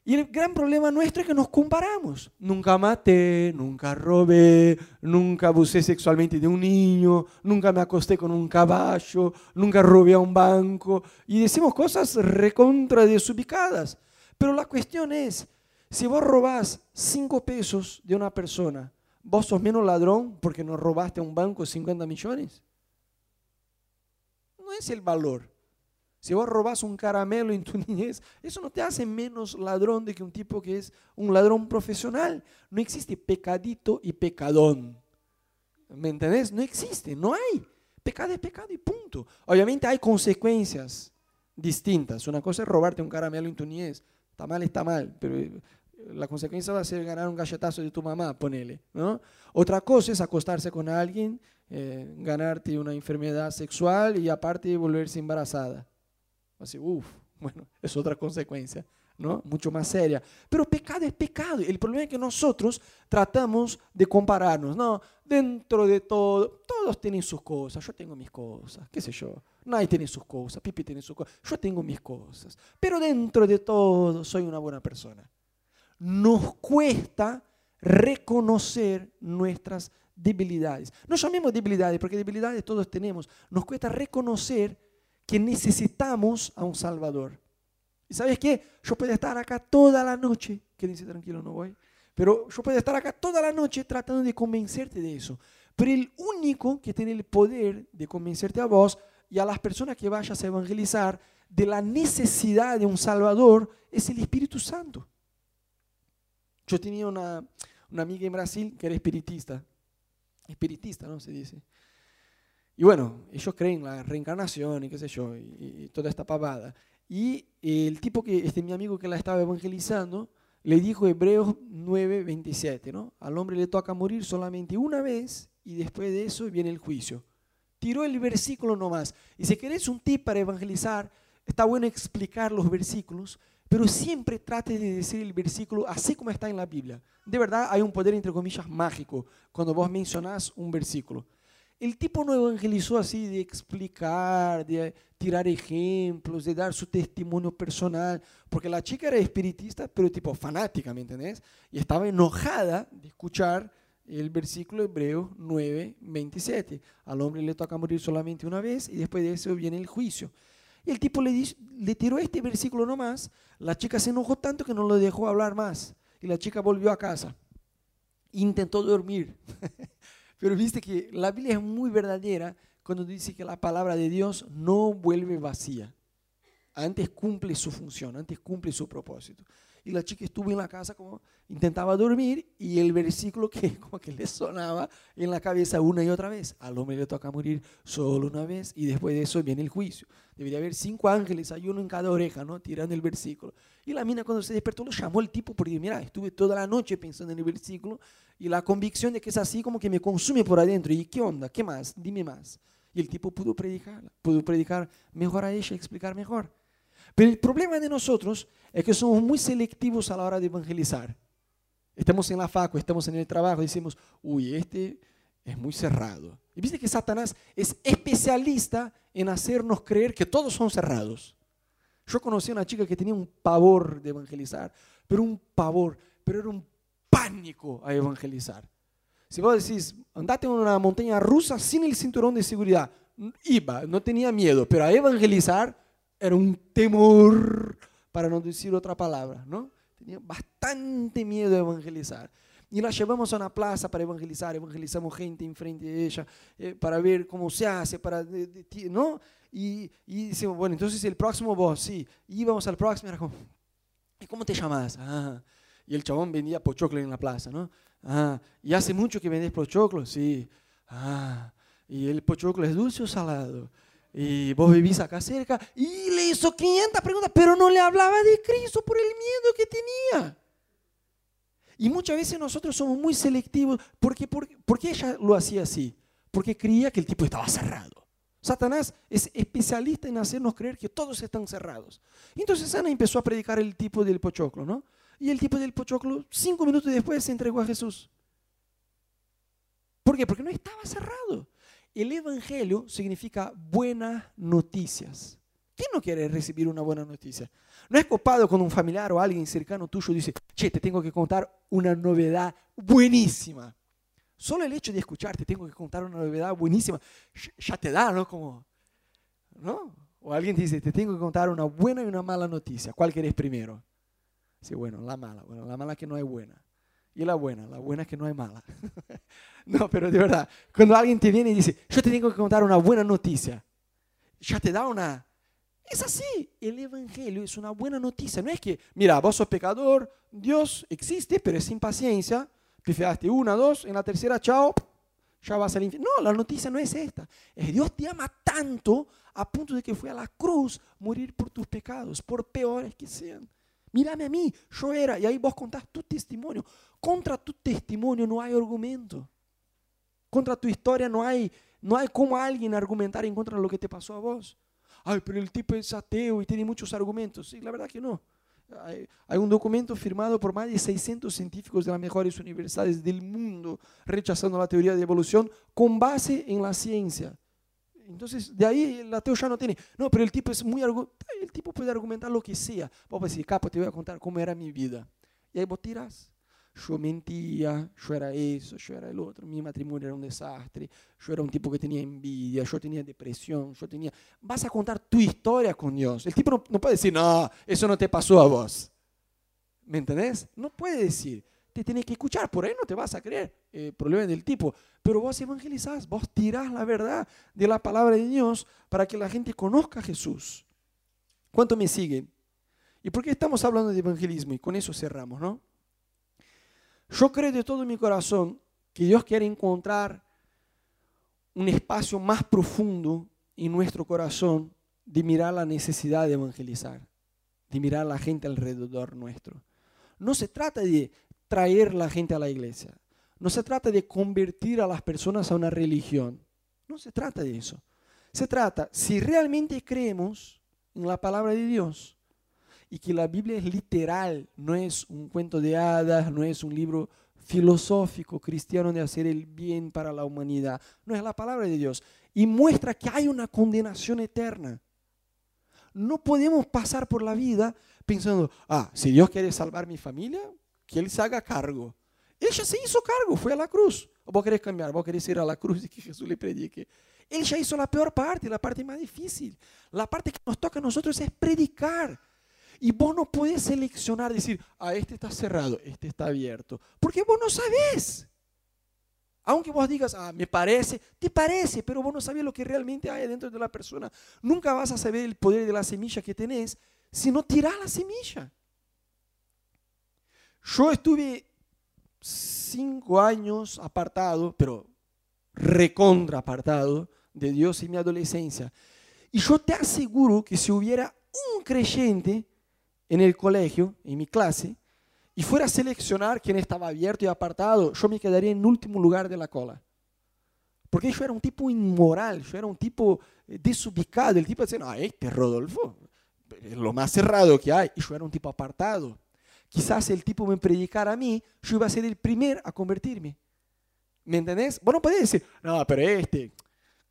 Y el gran problema nuestro es que nos comparamos. Nunca maté, nunca robé, nunca abusé sexualmente de un niño, nunca me acosté con un caballo, nunca robé a un banco. Y decimos cosas recontra desubicadas. Pero la cuestión es, si vos robás cinco pesos de una persona, ¿vos sos menos ladrón porque no robaste a un banco 50 millones? No es el valor. Si vos robás un caramelo en tu niñez, eso no te hace menos ladrón de que un tipo que es un ladrón profesional. No existe pecadito y pecadón. ¿Me entendés? No existe, no hay. Pecado es pecado y punto. Obviamente hay consecuencias distintas. Una cosa es robarte un caramelo en tu niñez. Está mal, está mal, pero la consecuencia va a ser ganar un galletazo de tu mamá, ponele. ¿no? Otra cosa es acostarse con alguien, eh, ganarte una enfermedad sexual y aparte volverse embarazada. Así, uff, bueno, es otra consecuencia. ¿no? Mucho más seria. Pero pecado es pecado. El problema es que nosotros tratamos de compararnos. No, dentro de todo, todos tienen sus cosas. Yo tengo mis cosas, qué sé yo. Nadie tiene sus cosas, Pipi tiene sus cosas. Yo tengo mis cosas. Pero dentro de todo, soy una buena persona nos cuesta reconocer nuestras debilidades. No llamemos debilidades, porque debilidades todos tenemos. Nos cuesta reconocer que necesitamos a un Salvador. ¿Y sabes qué? Yo puedo estar acá toda la noche, que dice tranquilo, no voy, pero yo puedo estar acá toda la noche tratando de convencerte de eso. Pero el único que tiene el poder de convencerte a vos y a las personas que vayas a evangelizar de la necesidad de un Salvador es el Espíritu Santo. Yo tenía una, amiga en Brasil que era espiritista. Espiritista, ¿no? Se dice. Y bueno, ellos creen en la reencarnación y qué sé yo, y, toda esta pavada. Y el tipo que, este mi amigo que la estaba evangelizando, le dijo Hebreos 9, 27, ¿no? Al hombre le toca morir solamente una vez y después de eso viene el juicio. Tiró el versículo nomás. Y si querés un tip para evangelizar, está bueno explicar los versículos, pero siempre trate de decir el versículo así como está en la Biblia. De verdad hay un poder, entre comillas, mágico cuando vos mencionás un versículo. El tipo no evangelizó así de explicar, de tirar ejemplos, de dar su testimonio personal, porque la chica era espiritista, pero tipo fanática, ¿me entendés? Y estaba enojada de escuchar el versículo hebreo 9, 27. Al hombre le toca morir solamente una vez y después de eso viene el juicio. Y el tipo le, tiró este versículo nomás, la chica se enojó tanto que no lo dejó hablar más. Y la chica volvió a casa. Intentó dormir. Pero viste que la Biblia es muy verdadera cuando dice que la palabra de Dios no vuelve vacía. Antes cumple su función, antes cumple su propósito. Y la chica estuvo en la casa como intentaba dormir y el versículo que como que le sonaba en la cabeza una y otra vez. Al hombre le toca morir solo una vez y después de eso viene el juicio. Debería haber cinco ángeles, hay uno en cada oreja, ¿no? Tirando el versículo. Y la mina cuando se despertó lo llamó el tipo porque, mira, estuve toda la noche pensando en el versículo y la convicción de que es así como que me consume por adentro. ¿Y qué onda? ¿Qué más? Dime más. Y el tipo pudo predicar, pudo predicar mejor a ella, explicar mejor. Pero el problema de nosotros es que somos muy selectivos a la hora de evangelizar. Estamos en la facu, estamos en el trabajo, decimos, uy, este es muy cerrado. Y viste que Satanás es especialista en hacernos creer que todos son cerrados. Yo conocí a una chica que tenía un pavor de evangelizar, pero un pavor, pero era un pánico a evangelizar. Si vos decís, andate en una montaña rusa sin el cinturón de seguridad, iba, no tenía miedo, pero a evangelizar era un temor, para no decir otra palabra, ¿no? Tenía bastante miedo de evangelizar. Y la llevamos a una plaza para evangelizar, evangelizamos gente enfrente de ella, eh, para ver cómo se hace, para, ¿no? Y, y decimos, bueno, entonces el próximo vos, sí. Y íbamos al próximo, era como, ¿y cómo te llamas? Ah. Y el chabón vendía pochoclo en la plaza, ¿no? Ah. ¿Y hace mucho que vendés pochoclo? Sí. Ah. ¿Y el pochoclo es dulce o salado? Y vos vivís acá cerca. Y le hizo 500 preguntas, pero no le hablaba de Cristo por el miedo que tenía. Y muchas veces nosotros somos muy selectivos. ¿Por qué? Porque ella lo hacía así? Porque creía que el tipo estaba cerrado. Satanás es especialista en hacernos creer que todos están cerrados. Entonces Ana empezó a predicar el tipo del pochoclo, ¿no? Y el tipo del pochoclo, cinco minutos después, se entregó a Jesús. ¿Por qué? Porque no estaba cerrado. El Evangelio significa buenas noticias. ¿Quién no quiere recibir una buena noticia? No es copado cuando un familiar o alguien cercano tuyo dice, che, te tengo que contar una novedad buenísima. Solo el hecho de escucharte, tengo que contar una novedad buenísima, ya te da, ¿no? ¿no? O alguien dice, te tengo que contar una buena y una mala noticia. ¿Cuál querés primero? Sí, bueno, la mala. Bueno, la mala que no es buena. Y la buena, la buena es que no es mala. no, pero de verdad, cuando alguien te viene y dice, yo te tengo que contar una buena noticia, ya te da una... Es así, el Evangelio es una buena noticia. No es que, mira, vos sos pecador, Dios existe, pero es sin paciencia. Pifiaste una, dos, en la tercera, chao, ya vas al infierno. No, la noticia no es esta. Es Dios te ama tanto a punto de que fue a la cruz morir por tus pecados, por peores que sean. Mírame a mí, yo era, y ahí vos contás tu testimonio. Contra tu testimonio no hay argumento. Contra tu historia no hay, no hay como alguien argumentar en contra lo que te pasó a vos. Ay, pero el tipo es ateo y tiene muchos argumentos. Sí, la verdad que no. Hay, un documento firmado por más de 600 científicos de las mejores universidades del mundo rechazando la teoría de evolución con base en la ciencia. Entonces, de ahí el ateo ya no tiene. No, pero el tipo es muy el tipo puede argumentar lo que sea. Vas a decir, capo, te voy a contar cómo era mi vida. Y ahí vos. Yo mentía, yo era eso, yo era el otro, mi matrimonio era un desastre, yo era un tipo que tenía envidia, yo tenía depresión, yo tenía... Vas a contar tu historia con Dios. El tipo no, no puede decir, no, eso no te pasó a vos. ¿Me entendés? No puede decir te tienes que escuchar, por ahí no te vas a creer. El problema del tipo. Pero vos evangelizás, vos tirás la verdad de la palabra de Dios para que la gente conozca a Jesús. ¿Cuánto me siguen? ¿Y por qué estamos hablando de evangelismo? Y con eso cerramos, ¿no? Yo creo de todo mi corazón que Dios quiere encontrar un espacio más profundo en nuestro corazón de mirar la necesidad de evangelizar, de mirar a la gente alrededor nuestro. No se trata de traer la gente a la iglesia. No se trata de convertir a las personas a una religión. No se trata de eso. Se trata, si realmente creemos en la palabra de Dios y que la Biblia es literal, no es un cuento de hadas, no es un libro filosófico cristiano de hacer el bien para la humanidad. No es la palabra de Dios. Y muestra que hay una condenación eterna. No podemos pasar por la vida pensando, ah, si Dios quiere salvar mi familia, que Él se haga cargo. Él ya se hizo cargo, fue a la cruz. Vos querés cambiar, vos querés ir a la cruz y que Jesús le predique. Él ya hizo la peor parte, la parte más difícil. La parte que nos toca a nosotros es predicar. Y vos no podés seleccionar, decir, ah, este está cerrado, este está abierto. Porque vos no sabés. Aunque vos digas, ah, me parece, te parece, pero vos no sabés lo que realmente hay dentro de la persona. Nunca vas a saber el poder de la semilla que tenés si no tirás la semilla. Yo estuve cinco años apartado, pero recontra apartado de Dios en mi adolescencia. Y yo te aseguro que si hubiera un creyente en el colegio, en mi clase, y fuera a seleccionar quién estaba abierto y apartado, yo me quedaría en último lugar de la cola. Porque yo era un tipo inmoral, yo era un tipo eh, desubicado, el tipo decía, no, este Rodolfo, es lo más cerrado que hay, y yo era un tipo apartado. Quizás el tipo me predicara a mí, yo iba a ser el primer a convertirme. ¿Me entendés? Vos no podés decir, no, pero este,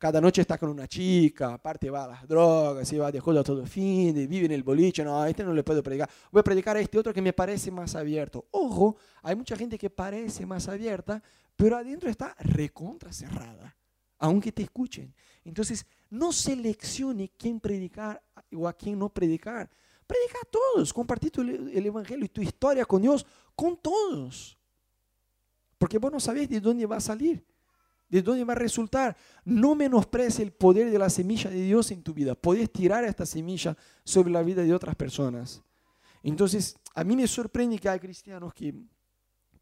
cada noche está con una chica, aparte va a las drogas, se va de joda todo fin, vive en el boliche, no, a este no le puedo predicar. Voy a predicar a este otro que me parece más abierto. Ojo, hay mucha gente que parece más abierta, pero adentro está recontra cerrada, aunque te escuchen. Entonces, no seleccione quién predicar o a quién no predicar. Predica a todos, compartir el evangelio y tu historia con Dios con todos. Porque vos no sabés de dónde va a salir de dónde va a resultar. No menosprecies el poder de la semilla de Dios en tu vida. Puedes tirar esta semilla sobre la vida de otras personas. Entonces, a mí me sorprende que hay cristianos que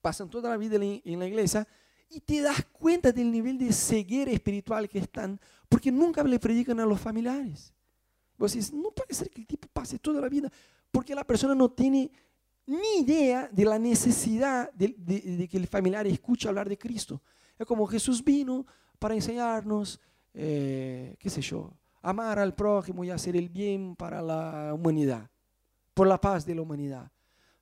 pasan toda la vida en la iglesia y te das cuenta del nivel de ceguera espiritual que están porque nunca le predican a los familiares. Vos no puede ser que el tipo pase toda la vida porque la persona no tiene ni idea de la necesidad de que el familiar escuche hablar de Cristo. Es como Jesús vino para enseñarnos, eh, qué sé yo, amar al prójimo y hacer el bien para la humanidad, por la paz de la humanidad.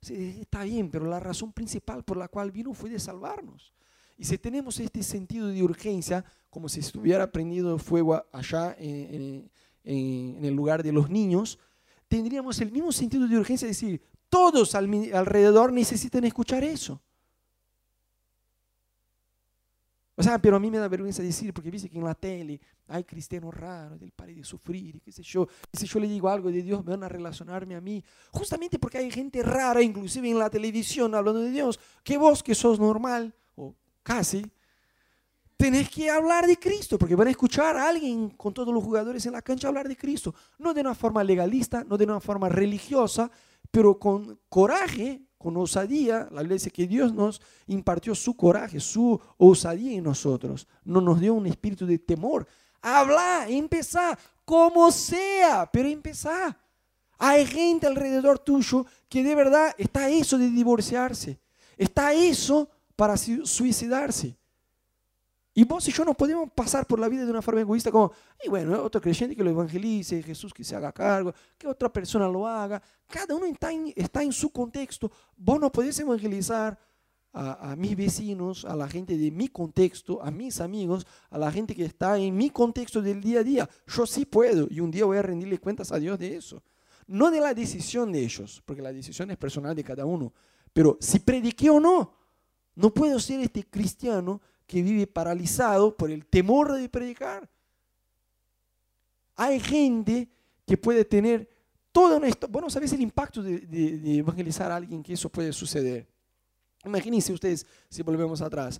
está bien, pero la razón principal por la cual vino fue de salvarnos. Y si tenemos este sentido de urgencia, como si estuviera prendido fuego allá en, en el lugar de los niños, tendríamos el mismo sentido de urgencia de decir, todos alrededor necesitan escuchar eso. O sea, pero a mí me da vergüenza decir, porque viste que en la tele hay cristianos raros, del pare de sufrir, qué sé yo. Y si yo le digo algo de Dios, me van a relacionarme a mí. Justamente porque hay gente rara, inclusive en la televisión, hablando de Dios, que vos que sos normal, o casi, tenés que hablar de Cristo, porque van a escuchar a alguien con todos los jugadores en la cancha hablar de Cristo. No de una forma legalista, no de una forma religiosa, pero con coraje con osadía, la Biblia dice que Dios nos impartió su coraje, su osadía en nosotros. No nos dio un espíritu de temor. Habla, empezá, como sea, pero empezá. Hay gente alrededor tuyo que de verdad está eso de divorciarse. Está eso para suicidarse. Y vos y yo no podemos pasar por la vida de una forma egoísta como, y bueno, otro creyente que lo evangelice, Jesús que se haga cargo, que otra persona lo haga. Cada uno está en, está en su contexto. Vos no podés evangelizar a, a, mis vecinos, a la gente de mi contexto, a mis amigos, a la gente que está en mi contexto del día a día. Yo sí puedo y un día voy a rendirle cuentas a Dios de eso. No de la decisión de ellos, porque la decisión es personal de cada uno. Pero si prediqué o no, no puedo ser este cristiano que vive paralizado por el temor de predicar. Hay gente que puede tener toda una historia. Bueno, ¿sabes el impacto de, evangelizar a alguien que eso puede suceder? Imagínense ustedes si volvemos atrás.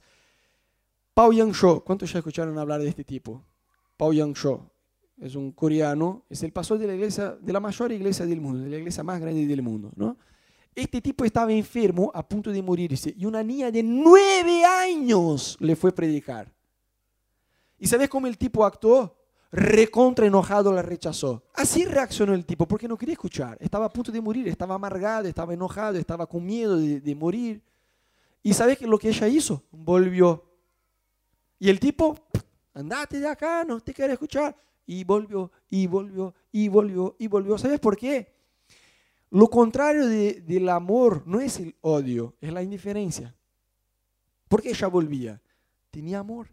Pao Yang-sho, ¿cuántos ya escucharon hablar de este tipo? Pao Yang-sho es un coreano, es el pastor de la iglesia, de la mayor iglesia del mundo, de la iglesia más grande del mundo, ¿no? Este tipo estaba enfermo, a punto de morirse, y una niña de nueve años le fue a predicar. ¿Y sabes cómo el tipo actuó? Recontra enojado la rechazó. Así reaccionó el tipo, porque no quería escuchar. Estaba a punto de morir, estaba amargado, estaba enojado, estaba con miedo de, de morir. ¿Y sabes lo que ella hizo? Volvió. Y el tipo, andate de acá, no te quiero escuchar. Y volvió, y volvió, y volvió, y volvió. ¿Sabes por qué? Lo contrario del amor no es el odio, es la indiferencia. ¿Por qué ella volvía? Tenía amor.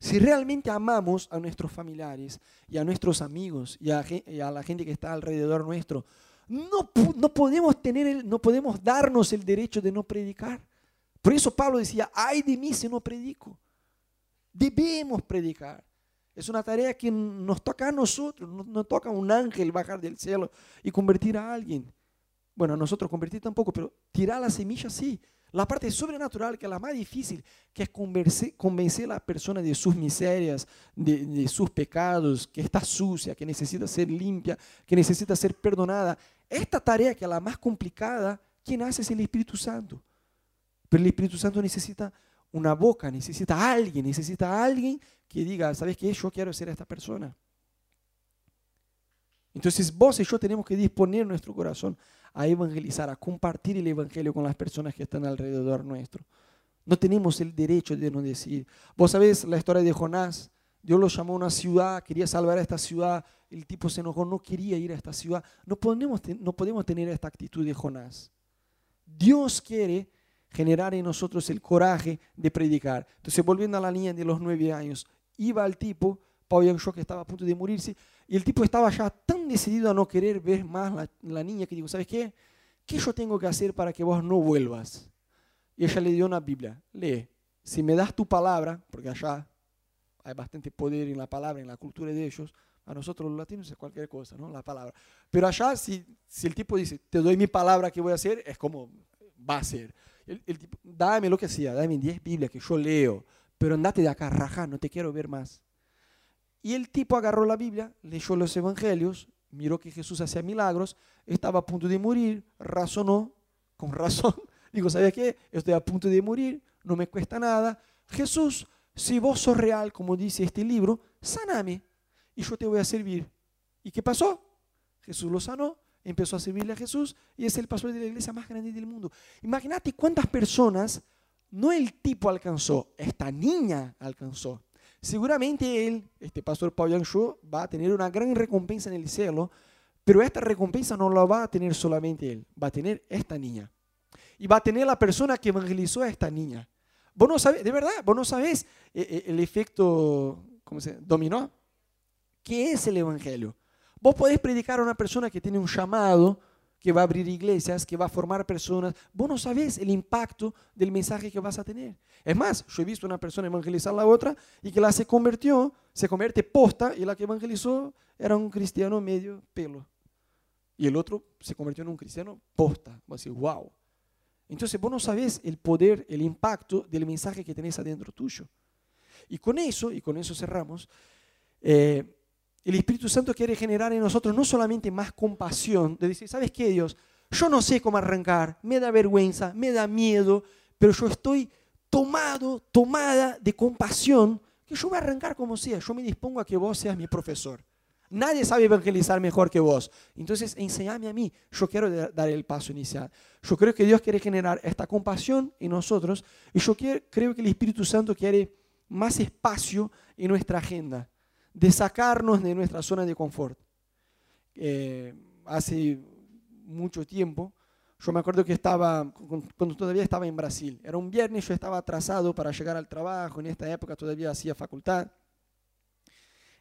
Si realmente amamos a nuestros familiares y a nuestros amigos y a, la gente que está alrededor nuestro, no, no, podemos tener no podemos darnos el derecho de no predicar. Por eso Pablo decía, ay de mí si no predico. Debemos predicar. Es una tarea que nos toca a nosotros, no, no toca a un ángel bajar del cielo y convertir a alguien. Bueno, nosotros convertir tampoco, pero tirar la semilla sí. La parte sobrenatural, que es la más difícil, que es convencer, convencer a la persona de sus miserias, de, sus pecados, que está sucia, que necesita ser limpia, que necesita ser perdonada. Esta tarea, que es la más complicada, quien hace es el Espíritu Santo. Pero el Espíritu Santo necesita una boca, necesita a alguien, necesita alguien que diga, ¿sabes qué? Yo quiero ser esta persona. Entonces vos y yo tenemos que disponer nuestro corazón a evangelizar, a compartir el Evangelio con las personas que están alrededor nuestro. No tenemos el derecho de no decir. Vos sabés la historia de Jonás. Dios lo llamó a una ciudad, quería salvar a esta ciudad. El tipo se enojó, no quería ir a esta ciudad. No podemos, no podemos tener esta actitud de Jonás. Dios quiere generar en nosotros el coraje de predicar. Entonces, volviendo a la niña de los nueve años, iba al tipo, Pablo Young que estaba a punto de morirse, y el tipo estaba ya decidido a no querer ver más la, niña que dijo, ¿sabes qué? ¿Qué yo tengo que hacer para que vos no vuelvas? Y ella le dio una Biblia, lee, si me das tu palabra, porque allá hay bastante poder en la palabra, en la cultura de ellos, a nosotros los latinos es cualquier cosa, ¿no? La palabra. Pero allá, si, si el tipo dice, te doy mi palabra que voy a hacer, es como va a ser. El, tipo, dame lo que sea, dame 10 Biblias que yo leo, pero andate de acá, raja, no te quiero ver más. Y el tipo agarró la Biblia, leyó los evangelios, miró que Jesús hacía milagros, estaba a punto de morir, razonó con razón. Digo, ¿sabes qué? Estoy a punto de morir, no me cuesta nada. Jesús, si vos sos real, como dice este libro, saname y yo te voy a servir. ¿Y qué pasó? Jesús lo sanó, empezó a servirle a Jesús y es el pastor de la iglesia más grande del mundo. Imagínate cuántas personas no el tipo alcanzó, esta niña alcanzó. Seguramente él, este pastor Paul Yang va a tener una gran recompensa en el cielo, pero esta recompensa no la va a tener solamente él, va a tener esta niña. Y va a tener la persona que evangelizó a esta niña. Vos no sabés, de verdad, vos no sabés el efecto, ¿cómo se dominó? ¿Qué es el Evangelio? Vos podés predicar a una persona que tiene un llamado, que va a abrir iglesias, que va a formar personas. Vos no sabés el impacto del mensaje que vas a tener. Es más, yo he visto una persona evangelizar a la otra y que la se convirtió, se convierte posta y la que evangelizó era un cristiano medio pelo. Y el otro se convirtió en un cristiano posta. Vos decís, wow. Entonces vos no sabés el poder, el impacto del mensaje que tenés adentro tuyo. Y con eso, y con eso cerramos, eh, el Espíritu Santo quiere generar en nosotros no solamente más compasión, de decir, ¿sabes qué, Dios? Yo no sé cómo arrancar, me da vergüenza, me da miedo, pero yo estoy tomado, tomada de compasión, que yo voy a arrancar como sea, yo me dispongo a que vos seas mi profesor. Nadie sabe evangelizar mejor que vos. Entonces, enséñame a mí. Yo quiero dar el paso inicial. Yo creo que Dios quiere generar esta compasión en nosotros y yo creo que el Espíritu Santo quiere más espacio en nuestra agenda de sacarnos de nuestra zona de confort. Eh, hace mucho tiempo, yo me acuerdo que estaba, cuando todavía estaba en Brasil, era un viernes, yo estaba atrasado para llegar al trabajo, en esta época todavía hacía facultad.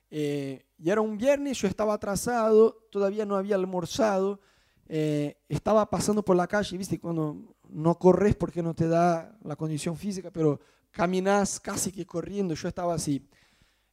Eh, y era un viernes, yo estaba atrasado, todavía no había almorzado, eh, estaba pasando por la calle, viste, cuando no corres porque no te da la condición física, pero caminas casi que corriendo, yo estaba así.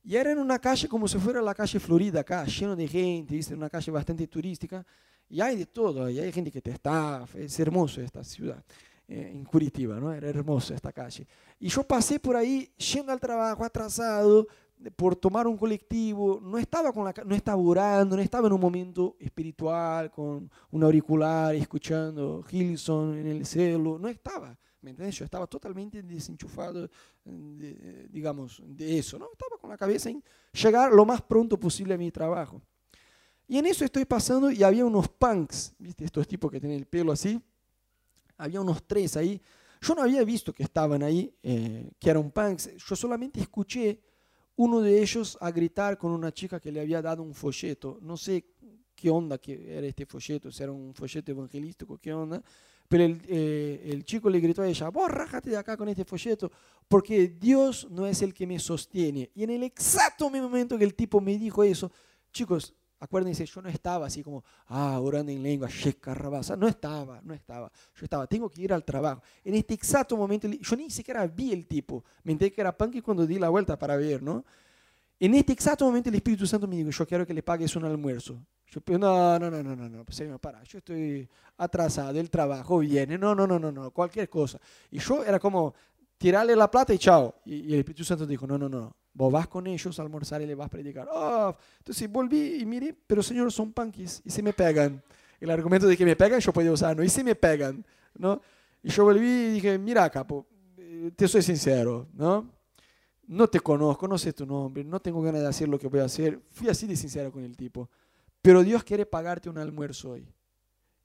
Y era en una calle como si fuera la calle Florida acá, lleno de gente, ¿viste? una calle bastante turística. Y hay de todo, y hay gente que te estafa, es hermoso esta ciudad, eh, en Curitiba, ¿no? Era hermoso esta calle. Y yo pasé por ahí yendo al trabajo, atrasado, por tomar un colectivo, no estaba, con la, no estaba orando, no estaba en un momento espiritual, con un auricular, escuchando Hilson en el celo, no estaba. ¿Me? Yo estaba totalmente desenchufado, de, digamos, de eso, ¿no? Estaba con la cabeza en llegar lo más pronto posible a mi trabajo. Y en eso estoy pasando y había unos punks, ¿viste? Estos tipos que tienen el pelo así. Había unos tres ahí. Yo no había visto que estaban ahí, eh, que eran punks. Yo solamente escuché uno de ellos a gritar con una chica que le había dado un folleto. No sé qué onda que era este folleto, si era un folleto evangelístico, qué onda Pero el, eh, el chico le gritó a ella, vos rájate de acá con este folleto, porque Dios no es el que me sostiene. Y en el exacto momento que el tipo me dijo eso, chicos, acuérdense, yo no estaba así como, ah, orando en lengua, rabasa. No estaba, no estaba. Yo estaba, tengo que ir al trabajo. En este exacto momento, yo ni siquiera vi el tipo. Me enteré que era Punky cuando di la vuelta para ver, ¿no? En este exacto momento el Espíritu Santo me dijo, yo quiero que le pagues un almuerzo. Yo no, no, no, no, no, no, señor, para, yo estoy atrasado, el trabajo viene, no, no, no, no, no, cualquier cosa. Y yo era como tirarle la plata y chao. Y, el Espíritu Santo dijo, no, no, no, vos vas con ellos a almorzar y le vas a predicar. Oh, entonces volví y miré, pero señor, son punkies y se me pegan. El argumento de que me pegan yo podía usar, ¿no? Y se me pegan, ¿no? Y yo volví y dije, mira, capo, eh, te soy sincero, ¿no? No te conozco, no sé tu nombre, no tengo ganas de hacer lo que voy a hacer. Fui así de sincero con el tipo pero Dios quiere pagarte un almuerzo hoy.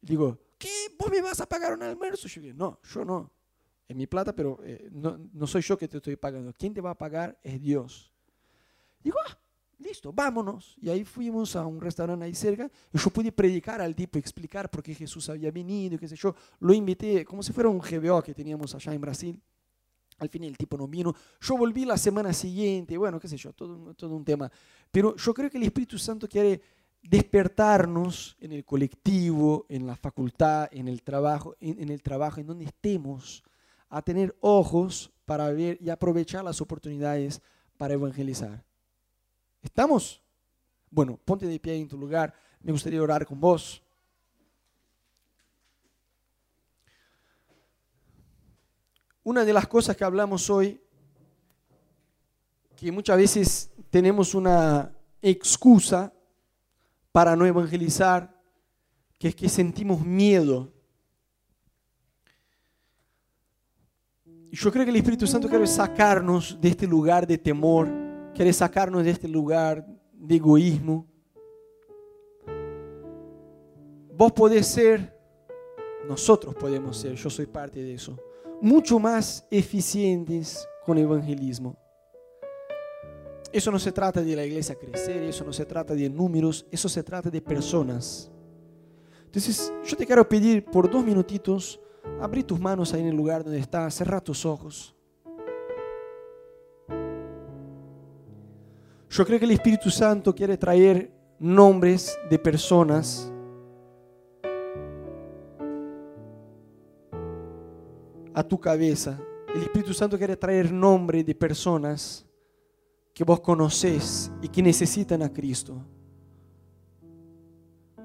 digo, ¿qué? ¿Vos me vas a pagar un almuerzo? Yo digo, no, yo no. Es mi plata, pero eh, no, soy yo que te estoy pagando. Quien te va a pagar es Dios. Digo, ah, listo, vámonos. Y ahí fuimos a un restaurante ahí cerca y yo pude predicar al tipo, explicar por qué Jesús había venido, qué sé yo. Lo invité como si fuera un GBO que teníamos allá en Brasil. Al fin el tipo no vino. Yo volví la semana siguiente, bueno, qué sé yo, todo, todo un tema. Pero yo creo que el Espíritu Santo quiere despertarnos en el colectivo, en la facultad, en el trabajo, en, el trabajo, en donde estemos, a tener ojos para ver y aprovechar las oportunidades para evangelizar. ¿Estamos? Bueno, ponte de pie en tu lugar. Me gustaría orar con vos. Una de las cosas que hablamos hoy, que muchas veces tenemos una excusa para no evangelizar, que es que sentimos miedo. Yo creo que el Espíritu Santo quiere sacarnos de este lugar de temor, quiere sacarnos de este lugar de egoísmo. Vos podés ser, nosotros podemos ser, yo soy parte de eso, mucho más eficientes con el evangelismo. Eso no se trata de la iglesia crecer, eso no se trata de números, eso se trata de personas. Entonces, yo te quiero pedir por dos minutitos, abrí tus manos ahí en el lugar donde estás, cerra tus ojos. Yo creo que el Espíritu Santo quiere traer nombres de personas a tu cabeza. El Espíritu Santo quiere traer nombre de personas que vos conocés y que necesitan a Cristo.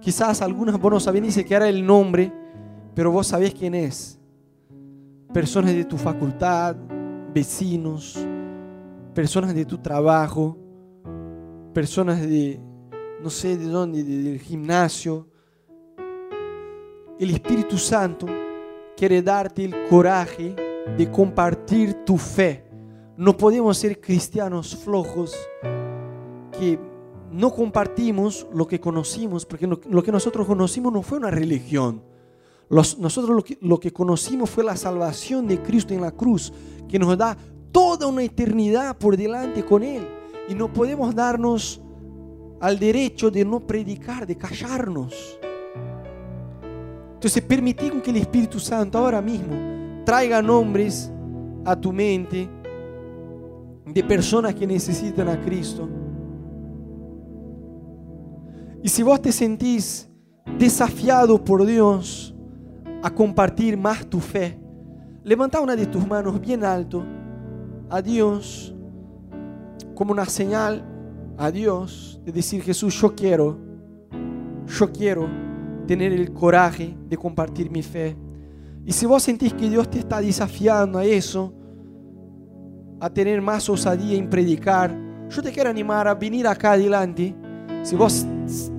Quizás algunas vos no sabés ni siquiera el nombre, pero vos sabés quién es. Personas de tu facultad, vecinos, personas de tu trabajo, personas de no sé de dónde, del gimnasio. El Espíritu Santo quiere darte el coraje de compartir tu fe no podemos ser cristianos flojos que no compartimos lo que conocimos, porque lo, que nosotros conocimos no fue una religión. nosotros lo que, lo que conocimos fue la salvación de Cristo en la cruz, que nos da toda una eternidad por delante con Él. Y no podemos darnos al derecho de no predicar, de callarnos. Entonces permití que el Espíritu Santo ahora mismo traiga nombres a tu mente de personas que necesitan a Cristo. Y si vos te sentís desafiado por Dios a compartir más tu fe, levanta una de tus manos bien alto a Dios como una señal a Dios de decir Jesús, yo quiero, yo quiero tener el coraje de compartir mi fe. Y si vos sentís que Dios te está desafiando a eso, a tener más osadía en predicar, yo te quiero animar a venir acá adelante. Si vos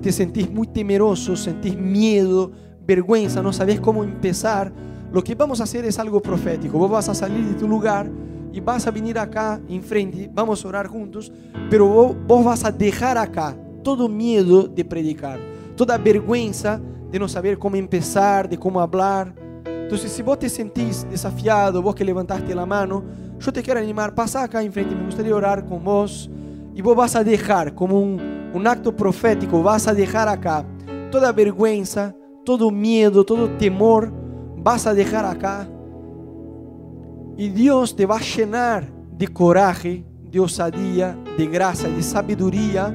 te sentís muy temeroso, sentís miedo, vergüenza, no sabes cómo empezar, lo que vamos a hacer es algo profético. Vos vas a salir de tu lugar y vas a venir acá enfrente, vamos a orar juntos, pero vos, vos vas a dejar acá todo miedo de predicar, toda vergüenza de no saber cómo empezar, de cómo hablar. Entonces, si vos te sentís desafiado, vos que levantaste la mano, yo te quiero animar, pasa acá enfrente, me gustaría orar con vos y vos vas a dejar como un, un acto profético, vas a dejar acá toda vergüenza, todo miedo, todo temor, vas a dejar acá y Dios te va a llenar de coraje, de osadía, de gracia, de sabiduría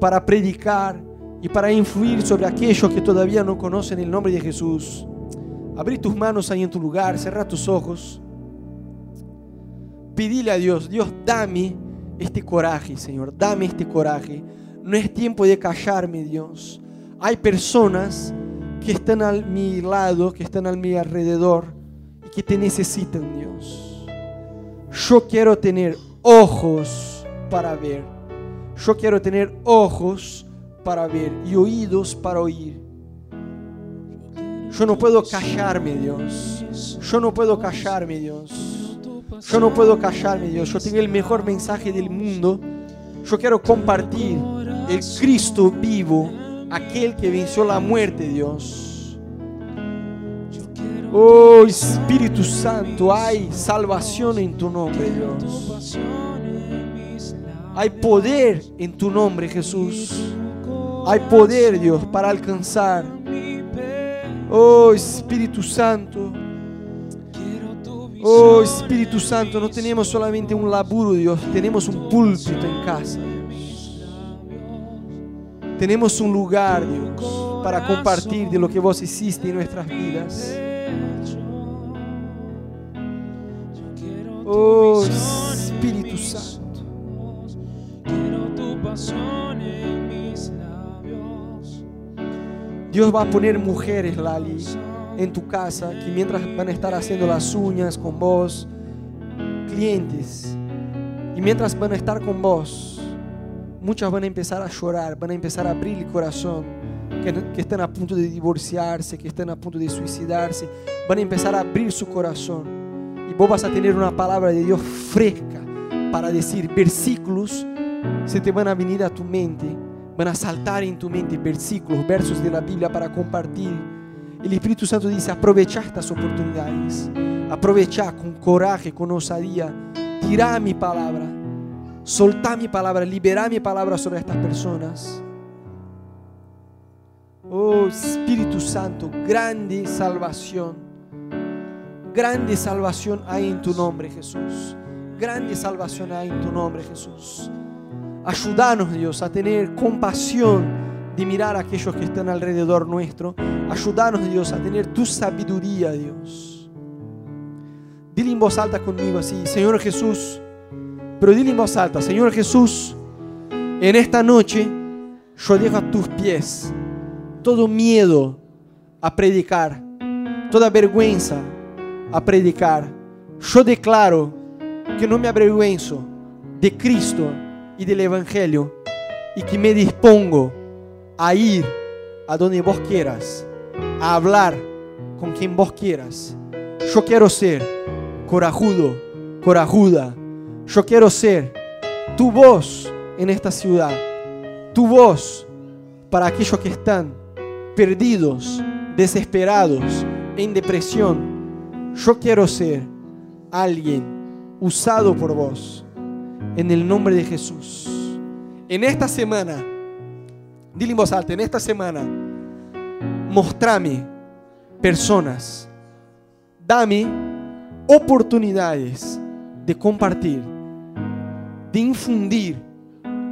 para predicar y para influir sobre aquellos que todavía no conocen el nombre de Jesús. Abrí tus manos ahí en tu lugar, cerra tus ojos. Pidile a Dios, Dios, dame este coraje, Señor, dame este coraje. No es tiempo de callarme, Dios. Hay personas que están a mi lado, que están a mi alrededor y que te necesitan, Dios. Yo quiero tener ojos para ver. Yo quiero tener ojos para ver y oídos para oír. Yo no puedo callarme, Dios. Yo no puedo callarme, Dios. Yo no puedo callarme, Dios. Yo tengo el mejor mensaje del mundo. Yo quiero compartir el Cristo vivo, aquel que venció la muerte, Dios. Oh Espíritu Santo, hay salvación en tu nombre, Dios. Hay poder en tu nombre, Jesús. Hay poder, Dios, para alcanzar. Oh Espíritu Santo. Oh Espíritu Santo, no tenemos solamente un laburo, Dios, tenemos un púlpito en casa. Tenemos un lugar, Dios, para compartir de lo que vos hiciste en nuestras vidas. Oh Espíritu Santo. Dios va a poner mujeres, Lali, en tu casa, que mientras van a estar haciendo las uñas con vos, clientes, y mientras van a estar con vos, muchas van a empezar a llorar, van a empezar a abrir el corazón, que, que están a punto de divorciarse, que están a punto de suicidarse, van a empezar a abrir su corazón. Y vos vas a tener una palabra de Dios fresca para decir versículos, se te van a venir a tu mente van a saltar en tu mente versículos, versos de la Biblia para compartir. El Espíritu Santo dice, aprovecha estas oportunidades, aprovecha con coraje, con osadía, tira mi palabra, solta mi palabra, libera mi palabra sobre estas personas. Oh Espíritu Santo, grande salvación, grande salvación hay en tu nombre Jesús, grande salvación hay en tu nombre Jesús. Ayúdanos, Dios, a tener compasión de mirar a aquellos que están alrededor nuestro. Ayúdanos, Dios, a tener tu sabiduría, Dios. Dile en voz alta conmigo así, Señor Jesús. Pero dile en voz alta, Señor Jesús, en esta noche yo dejo a tus pies todo miedo a predicar, toda vergüenza a predicar. Yo declaro que no me avergüenzo de Cristo y del Evangelio y que me dispongo a ir a donde vos quieras, a hablar con quien vos quieras. Yo quiero ser corajudo, corajuda. Yo quiero ser tu voz en esta ciudad, tu voz para aquellos que están perdidos, desesperados, en depresión. Yo quiero ser alguien usado por vos en el nombre de Jesús. En esta semana, dile en voz alta, en esta semana, mostrame personas, dame oportunidades de compartir, de infundir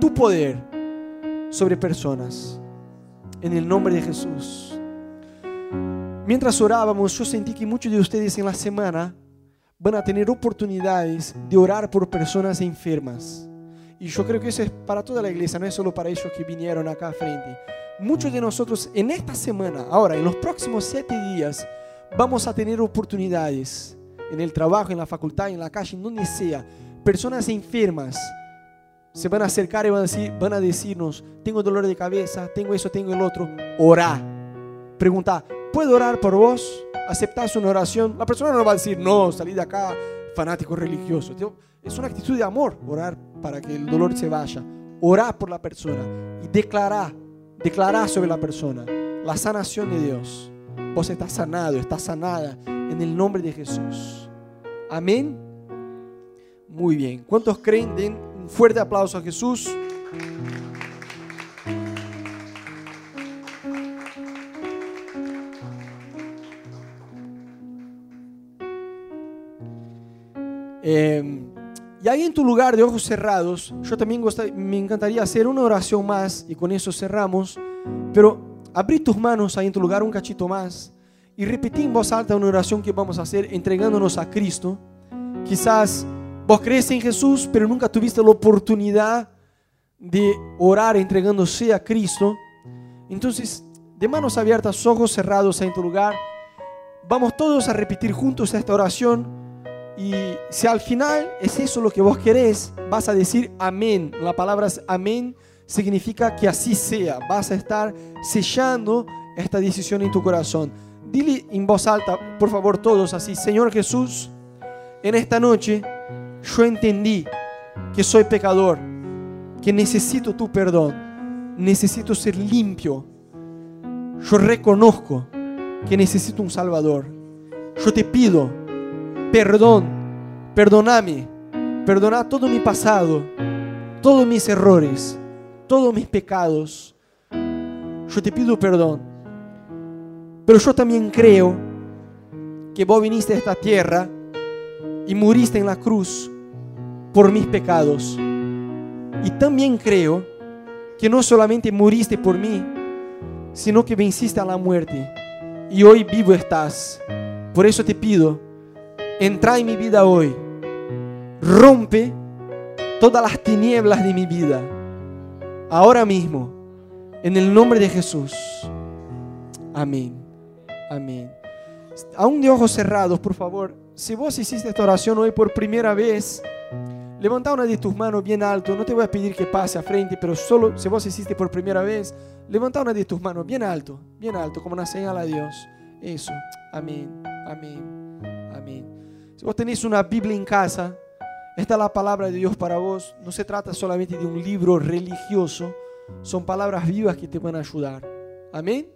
tu poder sobre personas. En el nombre de Jesús. Mientras orábamos, yo sentí que muchos de ustedes en la semana van a tener oportunidades de orar por personas enfermas. Y yo creo que eso es para toda la iglesia, no es solo para ellos que vinieron acá a frente. Muchos de nosotros en esta semana, ahora, en los próximos siete días, vamos a tener oportunidades en el trabajo, en la facultad, en la calle, en donde sea. Personas enfermas se van a acercar y van a, decir, van a decirnos, tengo dolor de cabeza, tengo eso, tengo el otro. Orá. Pregunta, ¿puedo orar por vos? Aceptas una oración, la persona no va a decir, no, salí de acá, fanático religioso. Es una actitud de amor, orar para que el dolor se vaya. Orar por la persona y declarar, declarar sobre la persona la sanación de Dios. Vos estás sanado, estás sanada en el nombre de Jesús. Amén. Muy bien. ¿Cuántos creen? Den un fuerte aplauso a Jesús. Eh, y ahí en tu lugar de ojos cerrados, yo también me encantaría hacer una oración más y con eso cerramos. Pero abrí tus manos ahí en tu lugar un cachito más y repetí en voz alta una oración que vamos a hacer entregándonos a Cristo. Quizás vos crees en Jesús, pero nunca tuviste la oportunidad de orar entregándose a Cristo. Entonces, de manos abiertas, ojos cerrados ahí en tu lugar, vamos todos a repetir juntos esta oración. Y si al final es eso lo que vos querés, vas a decir amén. La palabra amén significa que así sea. Vas a estar sellando esta decisión en tu corazón. Dile en voz alta, por favor, todos así, Señor Jesús, en esta noche yo entendí que soy pecador, que necesito tu perdón, necesito ser limpio. Yo reconozco que necesito un Salvador. Yo te pido perdón, perdóname, perdona todo mi pasado, todos mis errores, todos mis pecados. Yo te pido perdón. Pero yo también creo que vos viniste a esta tierra y muriste en la cruz por mis pecados. Y también creo que no solamente muriste por mí, sino que venciste a la muerte. Y hoy vivo estás. Por eso te pido, entra en mi vida hoy. Rompe todas las tinieblas de mi vida. Ahora mismo. En el nombre de Jesús. Amén. Amén. Aún de ojos cerrados, por favor. Si vos hiciste esta oración hoy por primera vez, levanta una de tus manos bien alto. No te voy a pedir que pase a frente, pero solo si vos hiciste por primera vez, levanta una de tus manos bien alto, bien alto, como una señal a Dios. Eso. Amén. Amén. Amén. Si vos tenés una Biblia en casa, esta es la palabra de Dios para vos. No se trata solamente de un libro religioso, son palabras vivas que te van a ayudar. Amén.